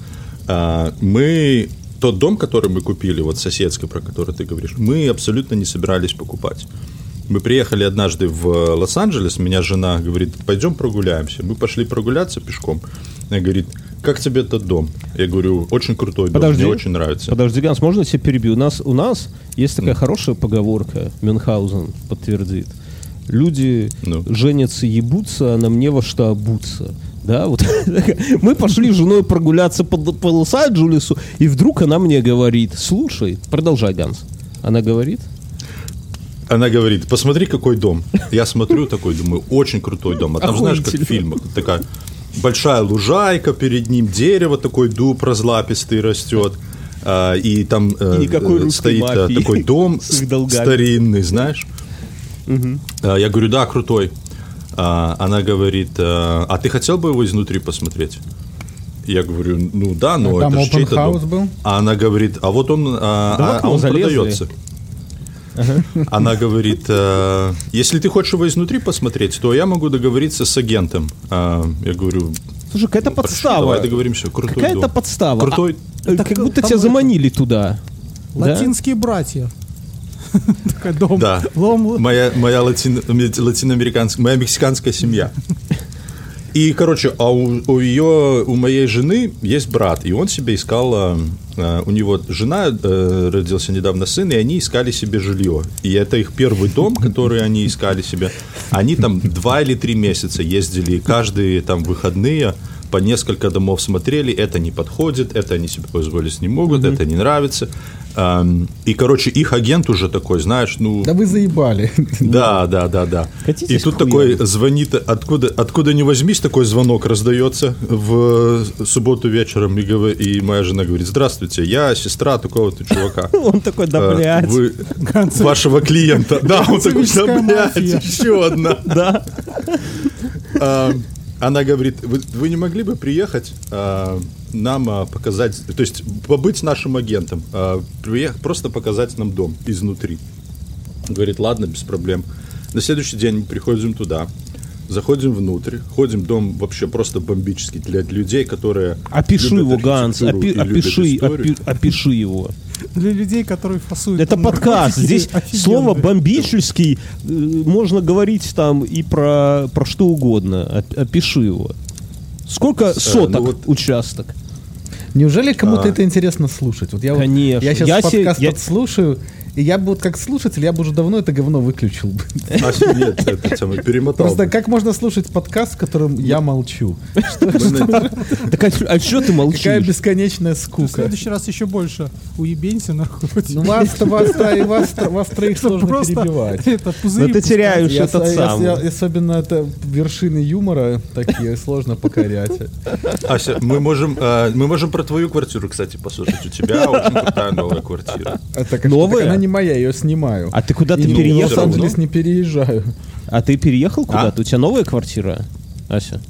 Мы тот дом, который мы купили, вот соседский, про который ты говоришь, мы абсолютно не собирались покупать. Мы приехали однажды в Лос-Анджелес, меня жена говорит, пойдем прогуляемся. Мы пошли прогуляться пешком. Она говорит, как тебе этот дом? Я говорю, очень крутой дом, Подожди. мне очень нравится. Подожди, Ганс, можно я тебя перебью? У нас, у нас есть такая хорошая поговорка, Мюнхгаузен подтвердит. Люди Ну. женятся, ебутся, а нам не во что обуться. Да, вот *laughs* мы пошли с женой прогуляться по, по Лос-Анджелесу, и вдруг она мне говорит, слушай, продолжай, Ганс. Она говорит, Она говорит, посмотри, какой дом. Я смотрю такой, думаю, очень крутой дом. А там, знаешь, как в фильмах, такая большая лужайка, перед ним дерево, такой дуб разлапистый растет. а, и там э, И э, стоит э, мафии такой дом старинный, знаешь. А, Я говорю, да, крутой. А, Она говорит, а ты хотел бы его изнутри посмотреть? Я говорю, ну да, но А это же чей-то дом. был? А она говорит, а вот он, а, Да а- а он залезли. продается. Она говорит, э, если ты хочешь его изнутри посмотреть, то я могу договориться с агентом. А, Я говорю, Слушай, какая-то «Ну, подстава. Давай договоримся. Крутой Какая-то дом. подстава. Крутой. А, Так, как будто там тебя заманили туда. Да? Латинские братья. *laughs* Такой дом. Да. Лом- Моя, моя латино- латиноамериканская, моя мексиканская семья. И, короче, а у, у ее, у моей жены есть брат, и он себе искал, э, э, у него жена, э, родился недавно сын, и они искали себе жилье. И это их первый дом, который они искали себе. Они там два или три месяца ездили, и каждые там выходные по несколько домов смотрели, это не подходит, это они себе позволить не могут, это не нравится. Эм, И, короче, их агент уже такой, знаешь, ну... Да вы заебали. Да, да, да, да. И тут к хуям. такой звонит, откуда, откуда не возьмись, такой звонок раздается в субботу вечером, и, и моя жена говорит, здравствуйте, я сестра такого-то чувака. *laughs* Он такой, да, Э, блядь. Вы вашего клиента. Да, он такой, да, блядь, еще одна. Да. Она говорит, вы, вы не могли бы приехать а, нам а, показать, то есть побыть нашим агентом, а, приех- просто показать нам дом изнутри. Говорит, ладно, без проблем. На следующий день мы приходим туда, заходим внутрь, ходим, дом вообще просто бомбический для людей, которые Опиши любят его, Ганс, опи- опиши, опи- опиши его. Для людей, которые фасуют. Это подкаст. Здесь офигенные. слово бомбический э, можно говорить там и про, про что угодно. Оп- Опиши его. Сколько соток ну вот- участок? Неужели кому-то А. это интересно слушать? Вот я, вот- Конечно. я сейчас Я се- подкаст я- слушаю, и я бы вот как слушатель, я бы уже давно это говно выключил бы. А, нет, это самое, перемотал. Просто бы. как можно слушать подкаст, в котором я молчу? Так а, а что ты молчишь? Какая бесконечная В скука. следующий раз еще больше уебенься нахуй. Ну вас-то, вас, и вас, вас троих сложно Просто перебивать. Это пузыри Но ты теряешь Я, этот самый. особенно это вершины юмора такие сложно покорять. Ася, мы можем, э, мы можем про твою квартиру, кстати, послушать. У тебя очень крутая новая квартира. Это как Новая? она не моя, я ее снимаю. А ты куда-то И не- переехал? В Лос-Анджелес не переезжаю. А ты переехал А? куда-то? У тебя новая квартира, Ася?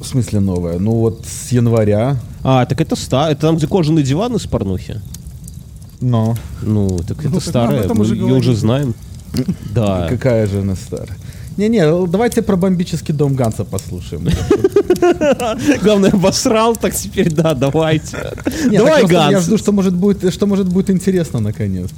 В смысле новая? Ну вот с января. А, так это ста, это там, где кожаный диван из порнухи. Но Ну, так это так старая, мы уже ее говорили. уже знаем. *laughs* Да. какая же она старая. Не-не, давайте про бомбический дом Ганса послушаем. *laughs* Главное, обосрал, так теперь да, давайте. Давай, просто Я Ганс. жду, что может будет, что может будет интересно наконец.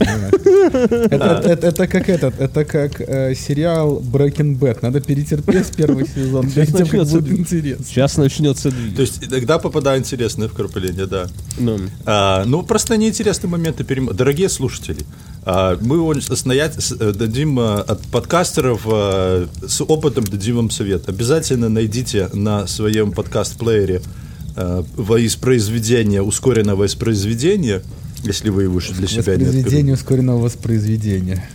Это, это- это как этот, это как э, сериал Breaking Bad. Надо перетерпеть первый *laughs* сезон, перед тем, как начнется будет интересно. Сейчас начнется... То есть тогда попадаю интересное вкрапление, да. Ну, А, ну, просто неинтересные моменты. перем- Дорогие слушатели, а, мы настоять- э, дадим а, от подкастеров а, с опытом дадим вам совет. Обязательно найдите на своем подкаст-плеере воспроизведение, ускоренное воспроизведение, если вы его еще для себя не открыли. Воспроизведение ускоренного воспроизведения.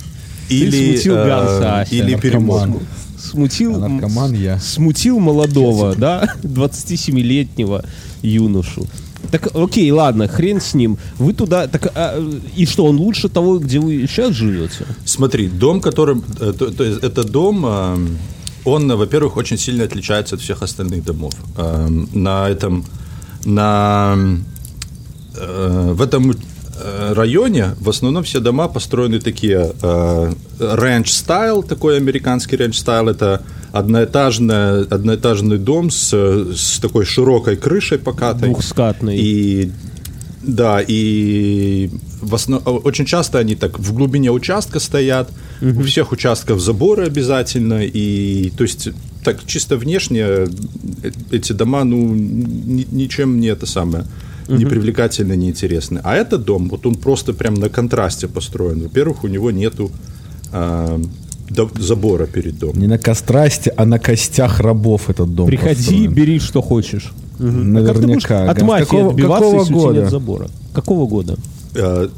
Или, смутил а, Ганса, Ася, или перемог. наркоман. смутил... Наркоман я. Смутил молодого, да, *laughs* 27-летнего юношу. Так, окей, ладно, хрен с ним. Вы туда... Так, а, и что, он лучше того, где вы сейчас живете? Смотри, дом, которым... э, То, то есть это дом, а, он, во-первых, очень сильно отличается от всех остальных домов. А, На этом... На... э, В этом э, районе в основном все дома построены такие ranch style, такой американский ranch style, это одноэтажная, одноэтажный дом с, с такой широкой крышей покатой. Двухскатный. И да, и в основ- очень часто они так в глубине участка стоят. У всех участков заборы обязательно. И то есть так чисто внешне э, эти дома, ну, ни- ничем не это самое не привлекательно, не интересны. А этот дом, вот он просто прям на контрасте построен. Во-первых, у него нету до- забора перед домом. Не на кострасте, а на костях рабов этот дом Приходи, построен. бери, что хочешь. А как ты Наверняка. от мафии какого- отбиваться, какого если у тебя года? нет забора? Какого года? А,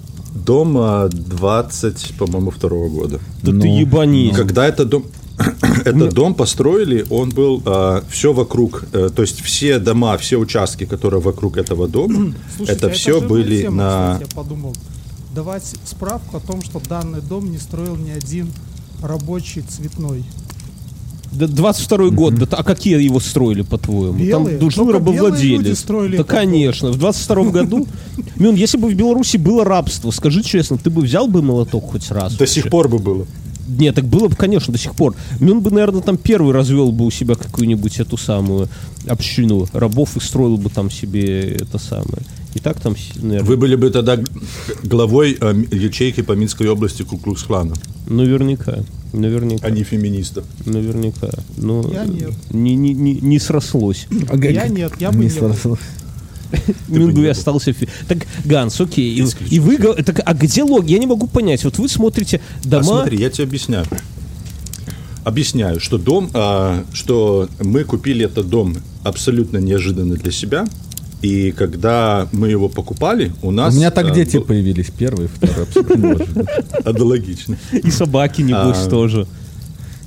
Дом а, 20, по-моему, второго года. Да Ну, ты ебанись. Когда этот дом, *coughs* этот дом построили, он был все вокруг, э, то есть все дома, все участки, которые вокруг этого дома, Слушайте, это а все жирная были тема, на... кстати, я подумал. Давать справку о том, что данный дом не строил ни один рабочий цветной. Да 22 год, да, а какие его строили, по-твоему? Белые? Там белые люди рабовладелец. строили Да, это. конечно. В 22 году, Мюн, если бы в Беларуси было рабство, скажи честно, ты бы взял бы молоток хоть раз? До сих пор бы было. Нет, так было бы, конечно, до сих пор. Мюн бы, наверное, там первый развел бы у себя какую-нибудь эту самую общину рабов и строил бы там себе это самое. И так там, наверное, Вы были бы тогда главой э, ячейки по Минской области Куклукс-клана, наверняка. Наверняка. а не феминистов. Наверняка. Но Я нет. Не, не, не, не срослось. Я нет, я бы не бы *laughs* не остался... Так, Ганс, окей. И, вы... Так, а где лог? Я не могу понять. Вот вы смотрите дома... А смотри, я тебе объясняю. Объясняю, что дом, а, что мы купили этот дом абсолютно неожиданно для себя. И когда мы его покупали, у У нас... меня так а, дети был- появились, первый, второй, абсолютно неожиданно. *laughs* Аналогично. И собаки, небось, А. тоже.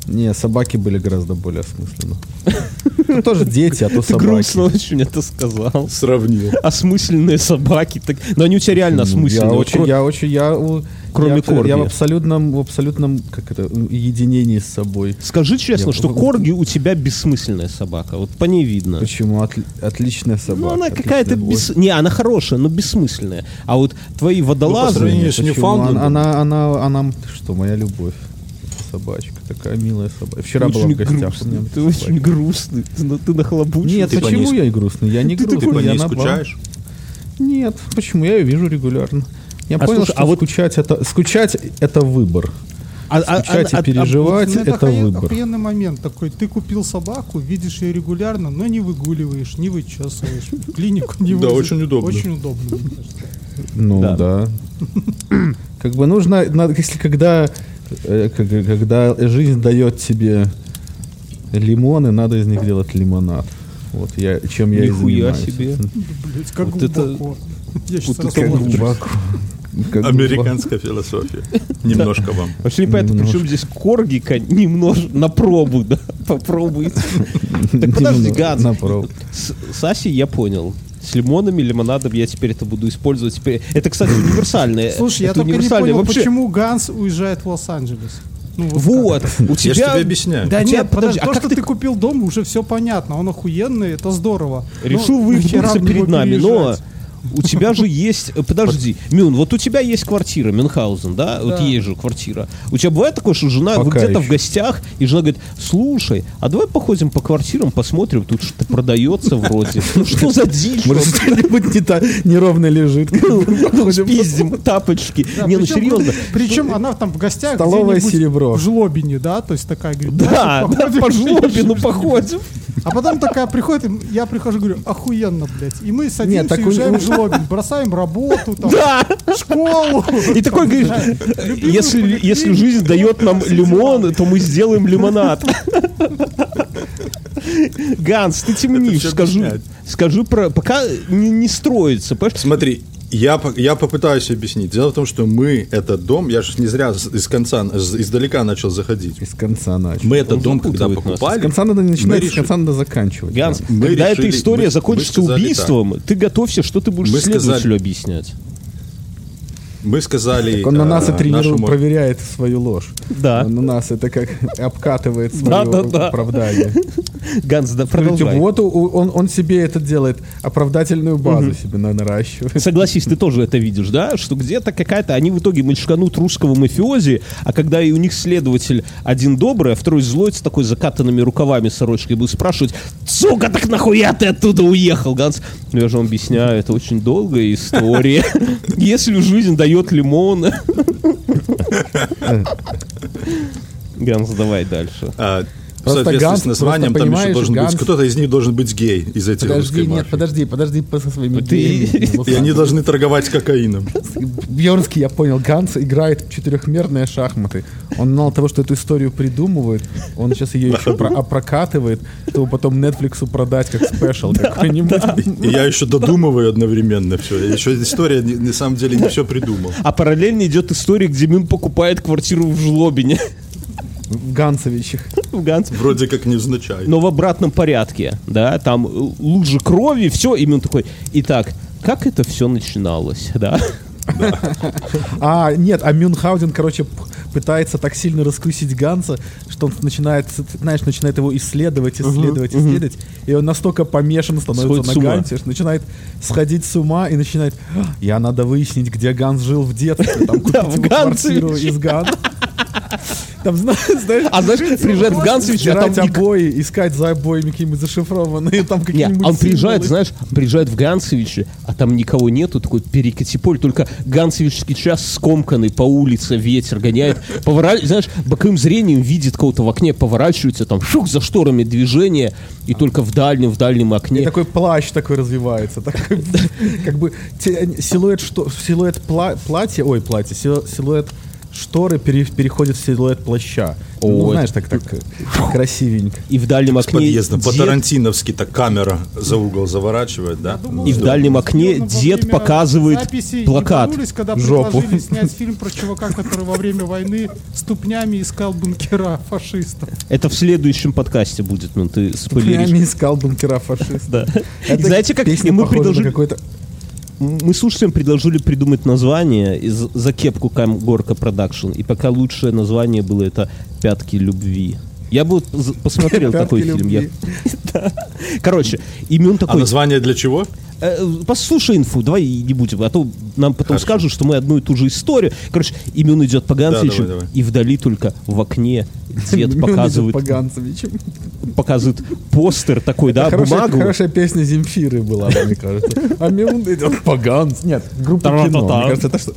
Не, собаки были гораздо более осмысленны. *laughs* Ну, тоже дети, а то Ты грустно собаки. очень это сказал. Сравнил. Осмысленные собаки. Так... Но они у тебя реально Ну, осмысленные. Я Вот очень, кро- я очень, я, у- Кроме я, корги. я в абсолютном, в абсолютном, как это, единении с собой. Скажи честно, Я- что Корги у тебя бессмысленная собака. Вот по ней видно. Почему? Отли- отличная собака. Ну, она какая-то бес... Не, она хорошая, но бессмысленная. А вот твои водолазы... сравнению с Почему? Ньюфаундлендом. Она, она, она, она, что, моя любовь. Собачка, такая милая собака. Вчера была очень в гостях грустный. Ты собака. очень грустный. Ты, ты нахлобучил. Нет, Ты по почему ней- я и грустный? Я не Ты грустный, Ты по ней скучаешь? Нет, почему? Я ее вижу регулярно. Я А понял, слушай, что а вот- скучать, это, скучать это выбор. А- а- Скучать а- и а- переживать Ну, это охуен- выбор. охуенный момент такой. Ты купил собаку, видишь ее регулярно, но не выгуливаешь, не вычесываешь. В клинику не *laughs* Да, очень удобно. Очень удобно. Ну Да. *laughs* Как бы нужно, если когда, когда жизнь дает тебе лимоны, надо из них делать лимонад. Вот я, чем я Нихуя и занимаюсь. себе. Блять, как Вот это- глубоко. Я сейчас вот это глубоко. *laughs* Как Американская философия. Немножко вам. Вообще непонятно, Немножко. причем здесь коргика немножко на пробу, да, *laughs* попробуйте. глубоко. *laughs* Так подожди, Ганс. на пробу. С, с Асей я понял. С лимонами, лимонадом я теперь это буду использовать. Теперь... Это, кстати, универсальное. Слушай, я это только не универсальное. понял, Вообще- почему Ганс уезжает в Лос-Анджелес. Ну, Вот, как? у Я же тебя... тебе объясняю. Да нет, подожди, подожди, а то, как что ты- ты купил дом, уже все понятно. Он охуенный, это здорово. Решил Но нахера выебаться в него перед нами, но? У тебя же есть... э, Подожди, Мюн, вот у тебя есть квартира, Мюнхгаузен, да? Вот Да. есть же квартира. У тебя бывает такое, что жена, где-то в гостях, и жена говорит, слушай, а давай походим по квартирам, посмотрим, тут что-то продается вроде. Ну что за дичь? Может, что-нибудь не та- неровно лежит. Ну, Спиздим тапочки. Да, Не, ну серьезно. Причем она там в гостях Столовое серебро. в жлобине, да, то есть такая говорит, Да, «Давайте да, походим, по жлобину что-нибудь». походим. А потом такая приходит, и я прихожу, говорю, охуенно, блядь. И мы садимся так и у- уезжаем в жлобин, бросаем работу, там, Да. школу. И такой говоришь, если, жизнь дает нам лимон, то мы сделаем лимонад. Ганс, ты темнишь, всё скажи, объясняет. скажи про... Пока не, не строится, понимаешь? Смотри, я, по- я попытаюсь объяснить. Дело в том, что мы этот дом, я же не зря с- из конца, с- издалека начал заходить. Из конца начал. Мы этот Он дом, когда запутывает нас. покупали, С конца надо начинать, с решили- конца надо заканчивать. Ганс, да. Когда решили- эта история мы- закончится мы сказали убийством, ты готовься, что ты будешь Мы следователю сказали- объяснять. Мы сказали Он на нас и э, тренирует, нашему- проверяет свою ложь. Да. Он на нас это как *laughs* обкатывает свое да, да. оправдание. *laughs* Ганс, да продолжай. вот он, он себе это делает, оправдательную базу себе на- наращивает. Согласись, ты тоже это видишь, да? Что где-то какая-то... Они в итоге мальчканут русского мафиози, а когда и у них следователь один добрый, а второй злой с такой закатанными рукавами сорочкой будет спрашивать, сука, так нахуя ты оттуда уехал, Ганс? Ну, я же вам объясняю, это очень долгая история. *laughs* Если жизнь дает лимон... *laughs* Ганс, давай дальше. А, в Просто соответствии Ганс, с названием там еще должен Ганс- быть, кто-то из них должен быть гей из этих Подожди, русской нет, мафии. подожди, подожди по- со своими Ты- геями. *laughs* И они должны торговать кокаином. Бьернский, я понял, Ганс играет в четырехмерные шахматы. Он мало того, что эту историю придумывает, он сейчас ее еще про- опрокатывает, чтобы потом Netflix продать как special какой-нибудь. *laughs* И я еще додумываю одновременно все. Еще история, на самом деле, не все придумал. А параллельно идет история, где Мин покупает квартиру в Жлобине. В Гансовичах. В Ганс. Вроде как невзначай. но в обратном порядке, да, там лужи крови, все, и он такой, итак, как это все начиналось, *laughs* да? А, нет, а Мюнхгаузен, короче, пытается так сильно раскусить Ганса, что он начинает, знаешь, начинает его исследовать, исследовать, исследовать, и он настолько помешан становится Сходит на. Гансе, что начинает сходить с ума и начинает, «А, я надо выяснить, где Ганс жил в детстве, там *laughs* Да, купить в квартиру из Ганса. *laughs* Там, зна- знаешь, А знаешь, приезжает в Ганцевич, а там обои, искать за обоями какие-нибудь зашифрованные, там какие-нибудь он приезжает, знаешь, приезжает в Ганцевиче, а там никого нету, такой перекати поле, только Ганцевичский час скомканный по улице, ветер гоняет, повора... знаешь, боковым зрением видит кого-то в окне, поворачивается, там, шух, за шторами движение, и только в дальнем, в дальнем И окне. такой плащ такой развивается, такой, *laughs* как бы силуэт что силуэт пла- платья, ой платье, силу- силуэт шторы пере- переходит в силуэт плаща. О, ну знаешь, так так *laughs* красивенько. И в дальнем С окне подъездом. дед- По-тарантиновски так камера за угол заворачивает, да? И в дальнем окне дед показывает плакат. когда Жопу. снять *laughs* фильм про чувака, который во время войны ступнями искал бункера фашистов. Это в следующем подкасте будет, ну ты спойлеришь. Прямо искал бункера фашист. *laughs* Да. Знаете, как мы предложили, какой-то мы слушателям предложили придумать название из за кепку Кам Горка Продакшн, и пока лучшее название было это "Пятки любви". Я бы посмотрел *laughs* «Пятки такой фильм. Я- любви». *laughs* Да. Короче, имен А такой. название для чего? Э, Послушай инфу, давай не будем, а то нам потом Хорошо. скажут, что мы одну и ту же историю. Короче, имен идет по Ганцевичу, давай, давай. и вдали только в окне дед *laughs* показывает, по Ганцевичу. показывает постер такой, да, хорошая, бумагу. хорошая песня Земфиры была, мне кажется. А Мюн идет по Ганц. Нет, группа кино. Мне кажется, это что?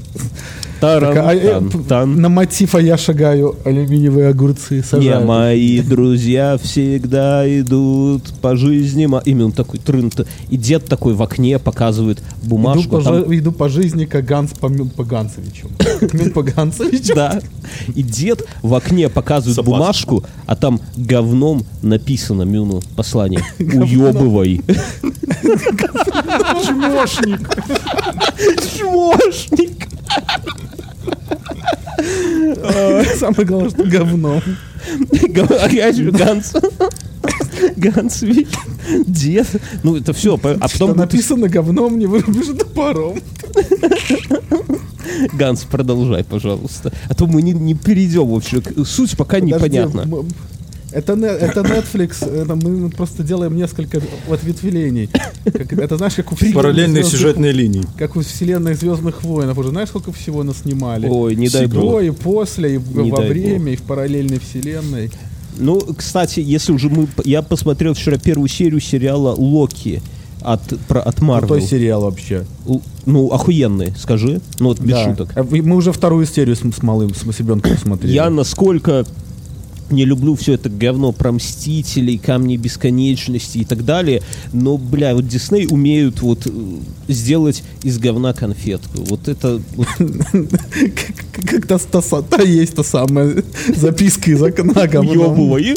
Таран, А, э, тан, п- тан. На мотив «А я шагаю» алюминиевые огурцы Не, сажаю. мои друзья всегда идут по жизни. Именно такой трын И дед такой в окне показывает Иду бумажку. по, а там- жи- иду по жизни, как Ганс по, Мюн по Ганцевичу. Как *laughs* Мюн по Ганцевичу. Да. И дед в окне показывает бумажку, а там говном написано Мюну послание. *laughs* Уебывай. Чмошник. Чмошник. Самое главное, что говно. Ганс. *laughs* Ганс Вик. Дед. Ну, это все. А Что потом написано говном, не вырубишь топором. *laughs* Ганс, продолжай, пожалуйста. А то мы не, не перейдем вообще. Суть пока Подожди, непонятна. Это, это Netflix, это мы просто делаем несколько ответвлений. Как- это знаешь, как у Параллельные «Звездных сюжетные линии. Как у вселенной Звездных войнов. Уже знаешь, сколько всего наснимали? Ой, не дай До бог. и после, и Не во дай время, и в параллельной вселенной. Ну, кстати, если уже мы... Я посмотрел вчера первую серию сериала «Локи» от, про, от Марвел. Крутой сериал вообще. Л- Ну, охуенный, скажи. Ну, вот без Да. шуток. Вы- Мы уже вторую серию с, с малым, с, с ребенком смотрели. Я насколько не люблю все это говно про Мстителей, Камни Бесконечности и так далее, но, бля, вот Дисней умеют вот э, сделать из говна конфетку. Вот это... вот Как- Как та, есть та самая записка из окна. *laughs* Уёбывай.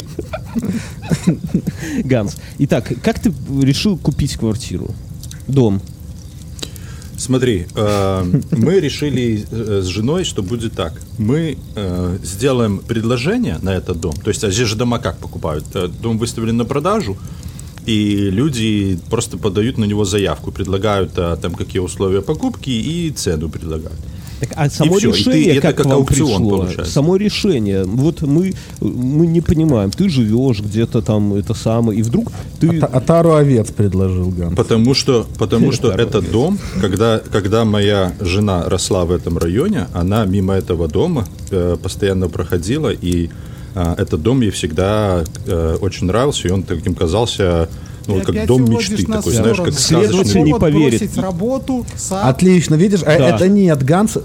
*laughs* Ганс. Итак, как ты решил купить квартиру? Дом. Смотри, э, мы решили э, с женой, что будет так. Мы э, сделаем предложение на этот дом. То есть, а здесь же дома как покупают? Э, Дом выставлен на продажу, и люди просто подают на него заявку, предлагают э, там какие условия покупки и цену предлагают. Так, а само всё, и ты- решение это как, как вам аукцион пришло? получается. Само решение. Вот мы, мы не понимаем. Ты живешь где-то там, это самое, и вдруг ты... А, Атару овец предложил Ганс. Потому что, потому *laughs* что этот дом, когда, когда моя жена росла в этом районе, она мимо этого дома э, постоянно проходила, и этот дом ей всегда э, очень нравился, и он таким казался, ну, Ты как дом мечты, такой, знаешь, как Следователь сказочный не поверит. работу, сад. Отлично, видишь, а Да. это нет, Ганс,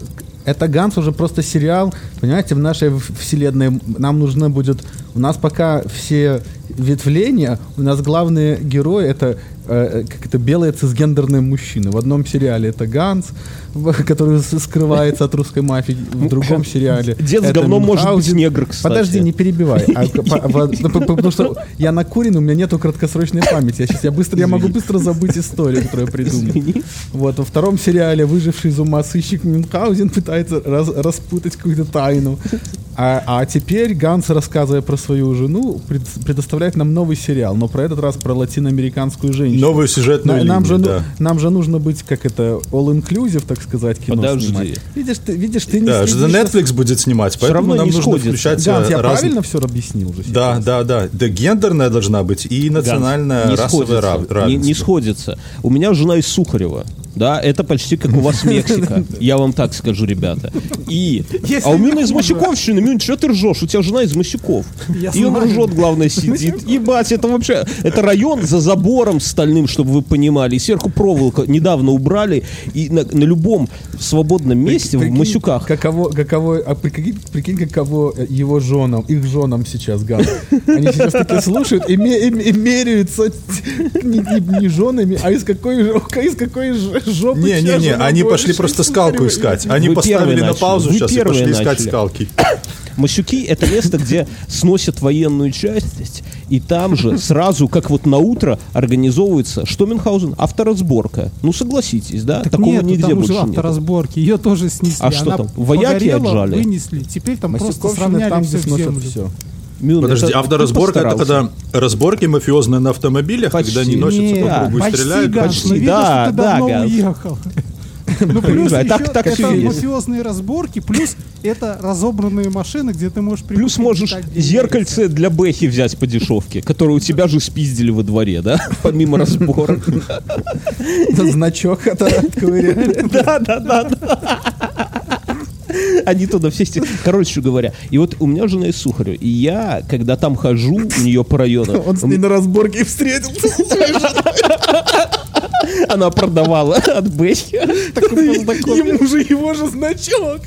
это Ганс уже просто сериал, понимаете, в нашей вселенной нам нужно будет, у нас пока все ветвления, у нас главные герои это э, как это белые цисгендерные мужчины. В одном сериале это Ганс, который скрывается от русской мафии, в другом *laughs* сериале. Дед с говном может быть негр, кстати. Подожди, не перебивай. А, *laughs* ну, по- Потому что я накурен, у меня нету краткосрочной памяти. Я сейчас я быстро, я могу быстро забыть историю, которую я придумал. Вот, во втором сериале выживший из ума сыщик Мюнхгаузен пытается распутать какую-то тайну. А, а теперь Ганс, рассказывая про свою жену, пред- предоставляет нам новый сериал, но про этот раз про латиноамериканскую женщину. Новую сюжетную На- нам, же, линию, ну- да. нам же нужно быть, как это, all-inclusive, так сказать, кино Подожди. снимать. Видишь, ты, видишь, ты не Да, следишь Netflix будет снимать, поэтому равно нам нужно сходится. включать Ганс, э, я правильно все объяснил же Да, сейчас? да, да. Да, гендерная должна быть и национальная не расовая сходится. рав- Не, равенство. не сходится. У меня жена из Сухарева. Да, это почти как у вас Мексика. *laughs* Я вам так скажу, ребята. И, Если а у Мины из. Масюковщины. Мин, что ты ржешь? У тебя жена из Масюков. Я И он знаю. ржет, главное, сидит. *laughs* Ебать, это вообще... Это район за забором стальным, чтобы вы понимали. И сверху проволока недавно убрали. И на, на любом свободном месте в Прикинь, Масюках Каково, каково, а прикинь, прикинь, каково э, его женам, их женам сейчас, Ган. Они сейчас таки слушают и, ме- и- и меряются не, не- не женами, а из какой, из какой жопы чья Не-не-не, жена они пошли просто скалку искать. Они Вы поставили на начали. паузу Вы сейчас и пошли искать начали. скалки. Масюки — это место, где сносят военную часть, и там же *laughs* сразу, как вот на утро, организовывается, что Мюнхгаузен? Авторазборка. Ну, согласитесь, да? Так Такого нет, нигде там уже больше нет. авторазборки. Ее тоже снесли. А что Она там, вояки погорела, отжали? вынесли. Теперь там просто сравняли там, все землю. все. Мюн, Подожди, это авторазборка это когда разборки мафиозные на автомобилях, Почти. когда они носятся по кругу и стреляют. Ганс, почти. но видно, Да, что ты да, давно Ганс. уехал. Ну, плюс Так- еще так это всё есть. мафиозные разборки, плюс это разобранные машины, где ты можешь Плюс можешь зеркальце для Бэхи взять по дешевке, которое у тебя же спиздили во дворе, да? *laughs* Помимо разборок. Это значок это отковыряли. *laughs* Да, да, да, да. Они туда все стены. Короче говоря, и вот у меня жена из Сухарева, и я, когда там хожу у нее по району, Он с ней на разборке встретился. *laughs* она продавала от Бэхи. *laughs* Ему же его же значок.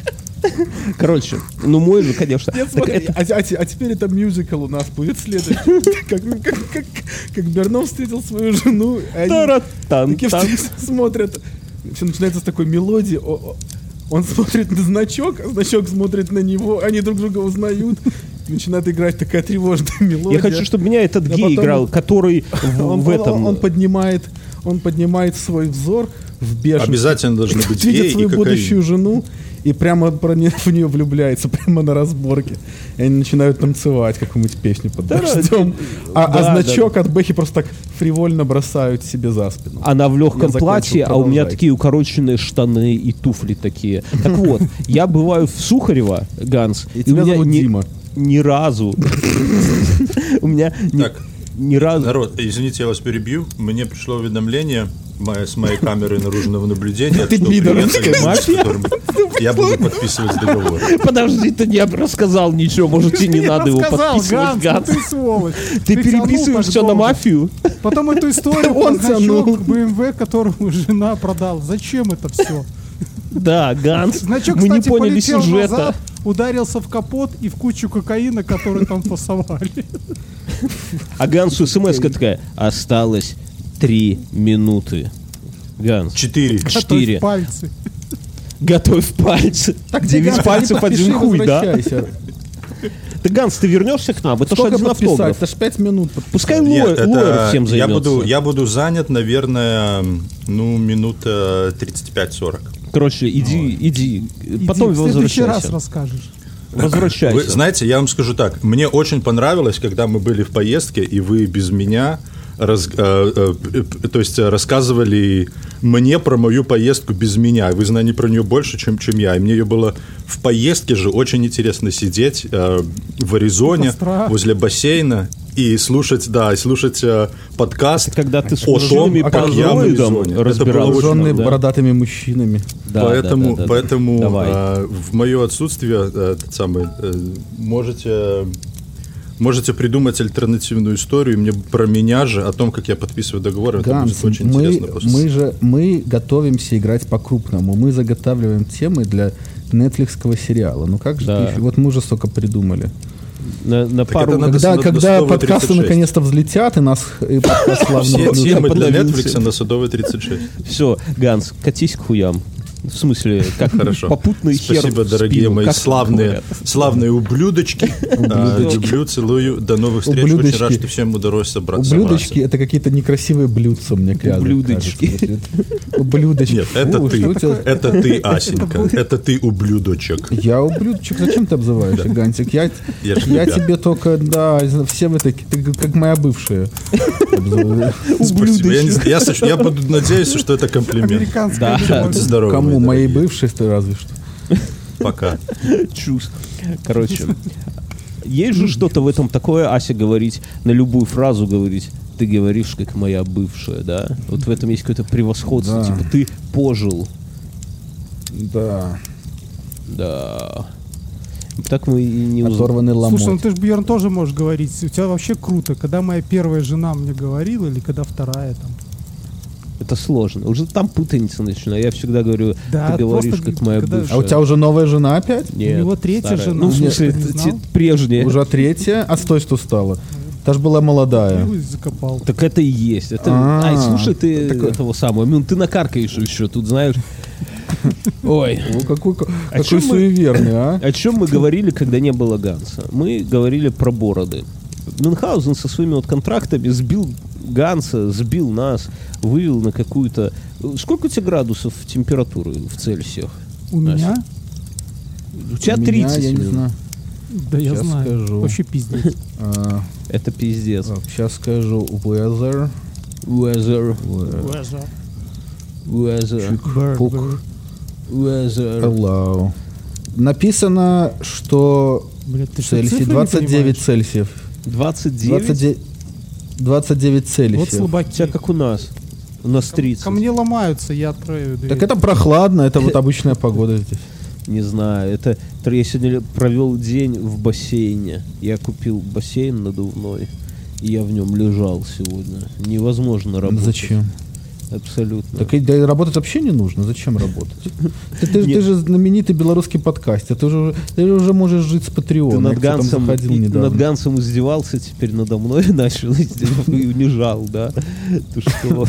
Короче, ну мой же, конечно. Нет, смотри, это- а, а а теперь это мюзикл у нас будет следующий. *laughs* Как, как, как, как Бернов встретил свою жену, они смотрят. Все начинается с такой мелодии. Он смотрит на значок, а значок смотрит на него, они друг друга узнают. Начинает играть такая тревожная мелодия. Я хочу, чтобы меня этот А гей потом играл, который в, он, в он- этом... он поднимает, он поднимает свой взор в бешенстве. Обязательно должны быть видит и свою кокаин. будущую жену и прямо про не- в нее влюбляется, *laughs* прямо на разборке. И они начинают танцевать какую-нибудь песню под Да, дождем. А, а да, значок от Бэхи просто так фривольно бросают себе за спину. Она в легком платье, а у меня такие укороченные штаны и туфли такие. Так вот, *laughs* я бываю в Сухарево, Ганс, И у тебя меня зовут ни, Дима. ни разу, *laughs* у меня Так. Ни разу, Народ, извините, я вас перебью. Мне пришло уведомление моя- с моей камеры наружного наблюдения, Ты люди, с мафия? я буду подписывать договор. подожди, ты не рассказал ничего, может тебе не надо его подписывать, Ганс, Ганс. ну ты сволочь. Ты переписываешь все на мафию? Потом эту историю Он значок BMW, которому жена продала. Зачем это все? Да, Ганс, мы не поняли сюжета. Ударился в капот и в кучу кокаина, который там фасовали. А Гансу смс такая, осталось три минуты. Ганс, Четыре. четыре. Пальцы. Готовь пальцы. Так, Девять Ганс, пальцев, один хуй, да? Ты, Ганс, ты вернешься к нам? Это ж Сколько один подписать? автограф. Это ж пять минут. подписать. Пускай Нет, лоер, это лоер всем я займется. буду, я буду занят, наверное, ну, минут э, 35-40. Короче, иди, иди, Иди, потом в следующий раз возвращайся. расскажешь. Возвращайся. Вы знаете, я вам скажу так. Мне очень понравилось, когда мы были в поездке, и вы без меня раз- э, э, э, то есть э, рассказывали мне про мою поездку без меня. Вы знали про нее больше, чем, чем я. И мне ее было в поездке же очень интересно сидеть э, в Аризоне, костра. возле бассейна и слушать, да, и слушать э, подкаст Когда ты с о том, мужчинами как я в Аризоне. Это было очень да. бородатыми мужчинами. Да, поэтому, да, да, да. поэтому Давай. э, в мое отсутствие э, этот самый, э, можете, можете придумать альтернативную историю мне про меня же, о том, как я подписываю договор. Это Ганс, будет очень мы, интересно. после- мы же мы готовимся играть по-крупному. Мы заготавливаем темы для нетфликсского сериала. Ну как же Да. ты Вот мы уже столько придумали. На, на Так пару... Когда, до когда Садовой подкасты 36. наконец-то взлетят, и нас и подкаст славно Все темы для. Netflix на Садовой 36. Все, Ганс, катись к хуям. В смысле, как Хорошо. попутный хер Спасибо, дорогие спину, мои славные, говорят. славные ублюдочки. Люблю, целую. До новых встреч. Очень Ублюдочки. рад, что всем удалось собраться. Ублюдочки это какие-то некрасивые блюдца, мне кажется. Ублюдочки. Ублюдочки. Нет, это ты. Это ты, Асенька. Это ты, ублюдочек. Я ублюдочек. Зачем ты обзываешься, Гантик? Я, тебе только, да, все вы такие, как моя бывшая. Спасибо. Я, буду надеяться, что это комплимент. Будьте здоровы. Кому? Моей бывшей, разве что. Пока. *laughs* Чус. Короче, есть же что-то в этом такое, Ася говорить, на любую фразу говорить, ты говоришь, как моя бывшая, да? Вот в этом есть какое-то превосходство, Да. типа ты пожил, Да. да. Так мы и не. Оторванный ломоть. Слушай, ну ты же, Бьерн, тоже можешь говорить. У тебя вообще круто, когда моя первая жена мне говорила, или когда вторая там. Это сложно. Уже там путаница начинается. Я всегда говорю, Да, ты говоришь, просто как моя когда- бывшая. А у тебя уже новая жена опять? Нет, У него третья старая. жена. Ну, в Нет, смысле, прежняя. Уже третья? А стой, что стала? Та же была молодая. Закопал. Так это и есть. Это... А, Ай, слушай, ты такое- этого самого. Мин, ты накаркаешь еще тут, знаешь. Ой. О, какой, какой суеверный, а? О чем мы говорили, когда не было Ганса? Мы говорили про бороды. Мюнхгаузен со своими вот контрактами сбил Ганса, сбил нас, вывел на какую-то... Сколько у тебя градусов температуры в Цельсиях? У меня? У тебя У меня, 30. я не знаю. Да я Щас знаю. скажу. Вообще пиздец. А, Это пиздец. сейчас скажу weather. Weather, weather, Пук. weather. Hello. Написано, что Блядь, ты что, Цельсий цифры не 29 понимаешь? Цельсиев. 29? 29, 29 Вот Цельсиев. У слабаки. тебя как у нас. У нас 30. Ко мне ломаются, я открою дверь. Так это прохладно, это вот обычная погода здесь. *laughs* Не знаю, это я сегодня провел день в бассейне. Я купил бассейн надувной, и я в нем лежал сегодня. Невозможно работать. Зачем? Абсолютно. Так и да, работать вообще не нужно. Зачем работать? Ты, ты- ты же знаменитый белорусский подкастер. Ты же, ты же уже можешь жить с Ты Патреона. над кстати, там Гансом, над Гансом издевался, теперь надо мной *laughs* начал и унижал, да? Ты что?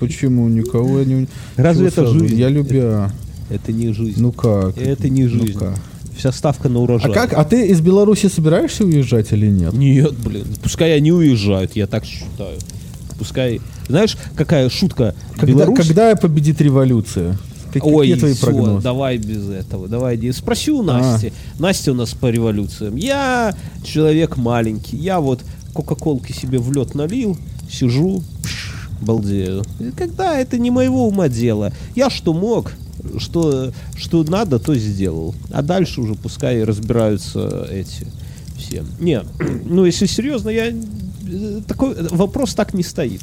Почему? Никого я не... Разве это жизнь? Я любя. Это не жизнь. Ну как? Это не Ну жизнь. как? Вся ставка на А урожай. как? А ты из Беларуси собираешься уезжать или нет? Нет, блин, пускай они уезжают, я так считаю. Пускай, знаешь, какая шутка? Когда, Беларусь- когда победит революция? Как- Ой, какие твои всё, прогнозы? давай без этого, давай. не- Спроси у А. Насти. Настя у нас по революциям. Я человек маленький, я вот кока-колки себе в лед налил, сижу, пш, балдею. И Когда это не моего ума дело. Я что мог, что, что надо, то сделал. А дальше уже пускай разбираются эти все. Не, ну если серьезно, я такой вопрос так не стоит.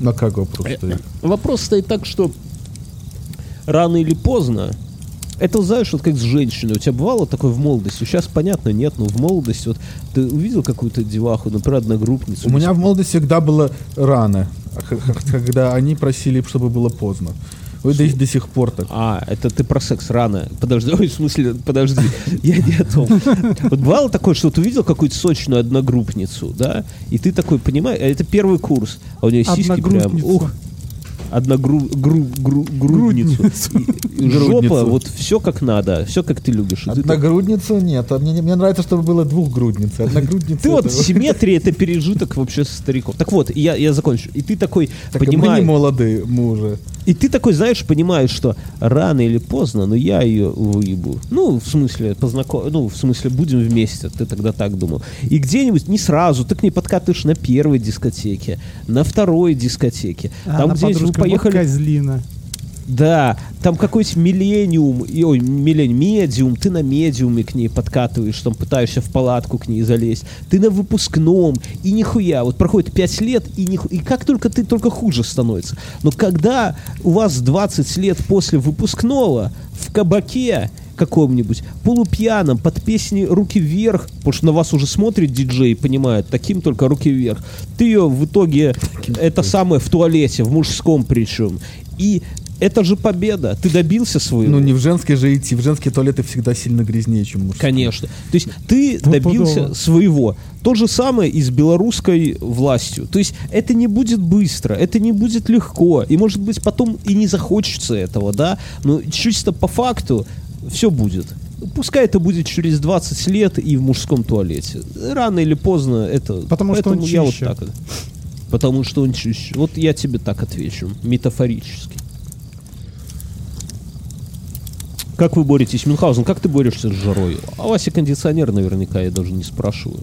На как вопрос Э, стоит? Вопрос стоит так, что рано или поздно, это, знаешь, вот как с женщиной. У тебя бывало такое в молодости? Сейчас, понятно, нет, но в молодости, вот ты увидел какую-то деваху, например, одногруппницу. У меня в молодости всегда было рано, а когда они просили, чтобы было поздно. Ой, да и до сих пор так. А, это ты про секс рано. Подожди, *laughs* ой, в смысле, подожди, я не о том. Вот бывало такое, что ты увидел какую-то сочную одногруппницу, да, и ты такой, понимаешь, это первый курс, а у нее сиськи прям, Одногруппница. ух, одногру, гру, гру, грудницу. И- Жопа, вот все как надо, все как ты любишь. Так- Одногрудницу нет. а Мне, мне нравится, чтобы было двухгрудницы. Одногрудница. *laughs* Ты вот симметрия это пережиток вообще стариков. Так вот, я, я закончу. И ты такой Так и мы не понимаешь. молодые, мы уже. И ты такой, знаешь, понимаешь, что рано или поздно, но я ее выебу. Ну, в смысле, познаком... ну, в смысле, будем вместе. Ты тогда так думал. И где-нибудь не сразу, ты к ней подкатываешь на первой дискотеке, на второй дискотеке. А Там она вот поехали. козлина. Да, там какой-то миллениум, ой, миллениум, медиум, ты на медиуме к ней подкатываешь, там пытаешься в палатку к ней залезть, ты на выпускном, и нихуя, вот проходит 5 лет, и, ниху- и как только ты, только хуже становится. Но когда у вас 20 лет после выпускного в кабаке каком-нибудь, полупьяном, под песни «Руки вверх», потому что на вас уже смотрит диджей и понимает, таким только «Руки вверх», ты ее в итоге, это самое, в туалете, в мужском причем, и Это же победа. Ты добился своего. Ну, не в женские же идти. В женские туалеты всегда сильно грязнее, чем мужские. Конечно. То есть ты Стопудово. добился своего. То же самое и с белорусской властью. То есть это не будет быстро, это не будет легко. И, может быть, потом и не захочется этого, да? Но чисто по факту все будет. Пускай это будет через 20 лет и в мужском туалете. Рано или поздно это... Потому что он Поэтому я вот чище. так... Потому что он чище. Вот я тебе так отвечу. Метафорически. Как вы боретесь, Мюнхгаузен, как ты борешься с жарой? А Вася кондиционер наверняка, я даже не спрашиваю.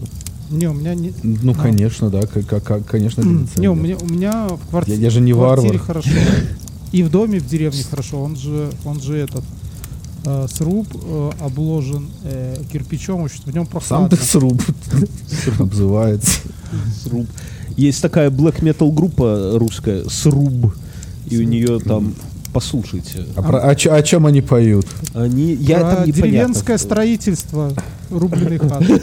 Не, у меня не... Ну, конечно, да, как, как- как- конечно, М, Не, у кондиционер. меня, у меня в квартире, Я- я же не в квартире варвар. хорошо. *laughs* И в доме, в деревне хорошо. Он же, он же этот э, сруб э, обложен э, кирпичом, в нем Сам прохладно. ты сруб обзывается. Сруб. Есть такая black metal группа русская, Сруб. И у нее там, послушайте, А про- о, чё- о чем они поют? они... Я Про там деревенское строительство рубленой *laughs* хаты.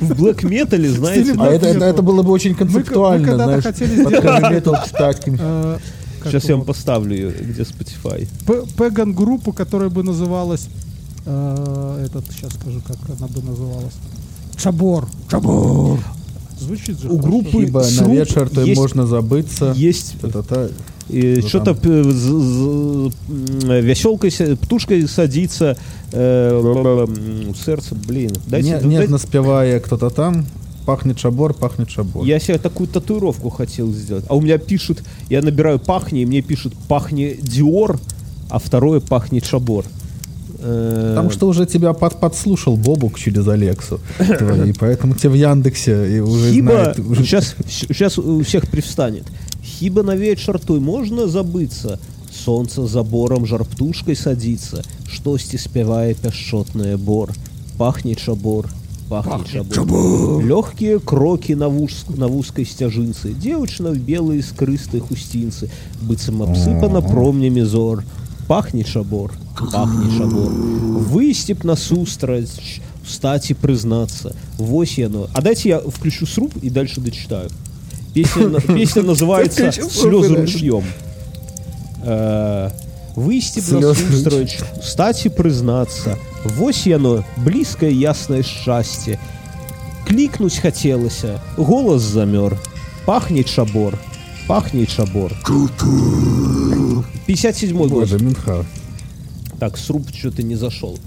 В black metal, знаете, А это, это, metal. это было бы очень концептуально, когда-то знаешь, хотели под сделать heavy Э, как Сейчас я вам поставлю ее, где Spotify. Пеган группу, которая бы называлась э, этот сейчас скажу, как она бы называлась. Чабор. Чабор. Звучит же. У хорошо. группы Ибо на вечер то есть- можно забыться. Есть Та-та-та. И Что что-то там? веселкой, птушкой садится, э, сердце, блин. Дайте, Не- дайте- Нежно спевая кто-то там, пахнет шабор, пахнет шабор. Я себе такую татуировку хотел сделать. А у меня пишут, я набираю пахни, и мне пишут пахни Диор, а второе пахнет Шабор. Э, Там что уже тебя под, подслушал Бобук через Алексу. твою, И поэтому тебе в Яндексе и уже Хіба знает. уже- сейчас, *laughs* сейчас у всех привстанет. Хіба на вечер той можно забыться? Солнце за бором жар птушкой садится, Штосьці спявае пяшчотная бор. Пахнет шабор, пахнет, шабор. Легкие кроки на, вуз, на вузкой стяжинцы, Девочна в белые скрыстые хустинцы, Быцем обсыпана промнями зор. Пахнет шабор, пахнет шабор. Выстеп насустрач, встать и признаться. Вось яно. А дайте я включу сруб и дальше дочитаю. Песня, на- *laughs* песня называется «Слезы ручьем». Э, Выстеп Слезы насустрач, встать и признаться. Вось яно, близкое ясное счастье. Кликнуть хотелось, голос замер. Пахнет шабор, пахнет шабор. 57 год. Боже, Мюнхгаузен. Так, сруб что-то не зашел.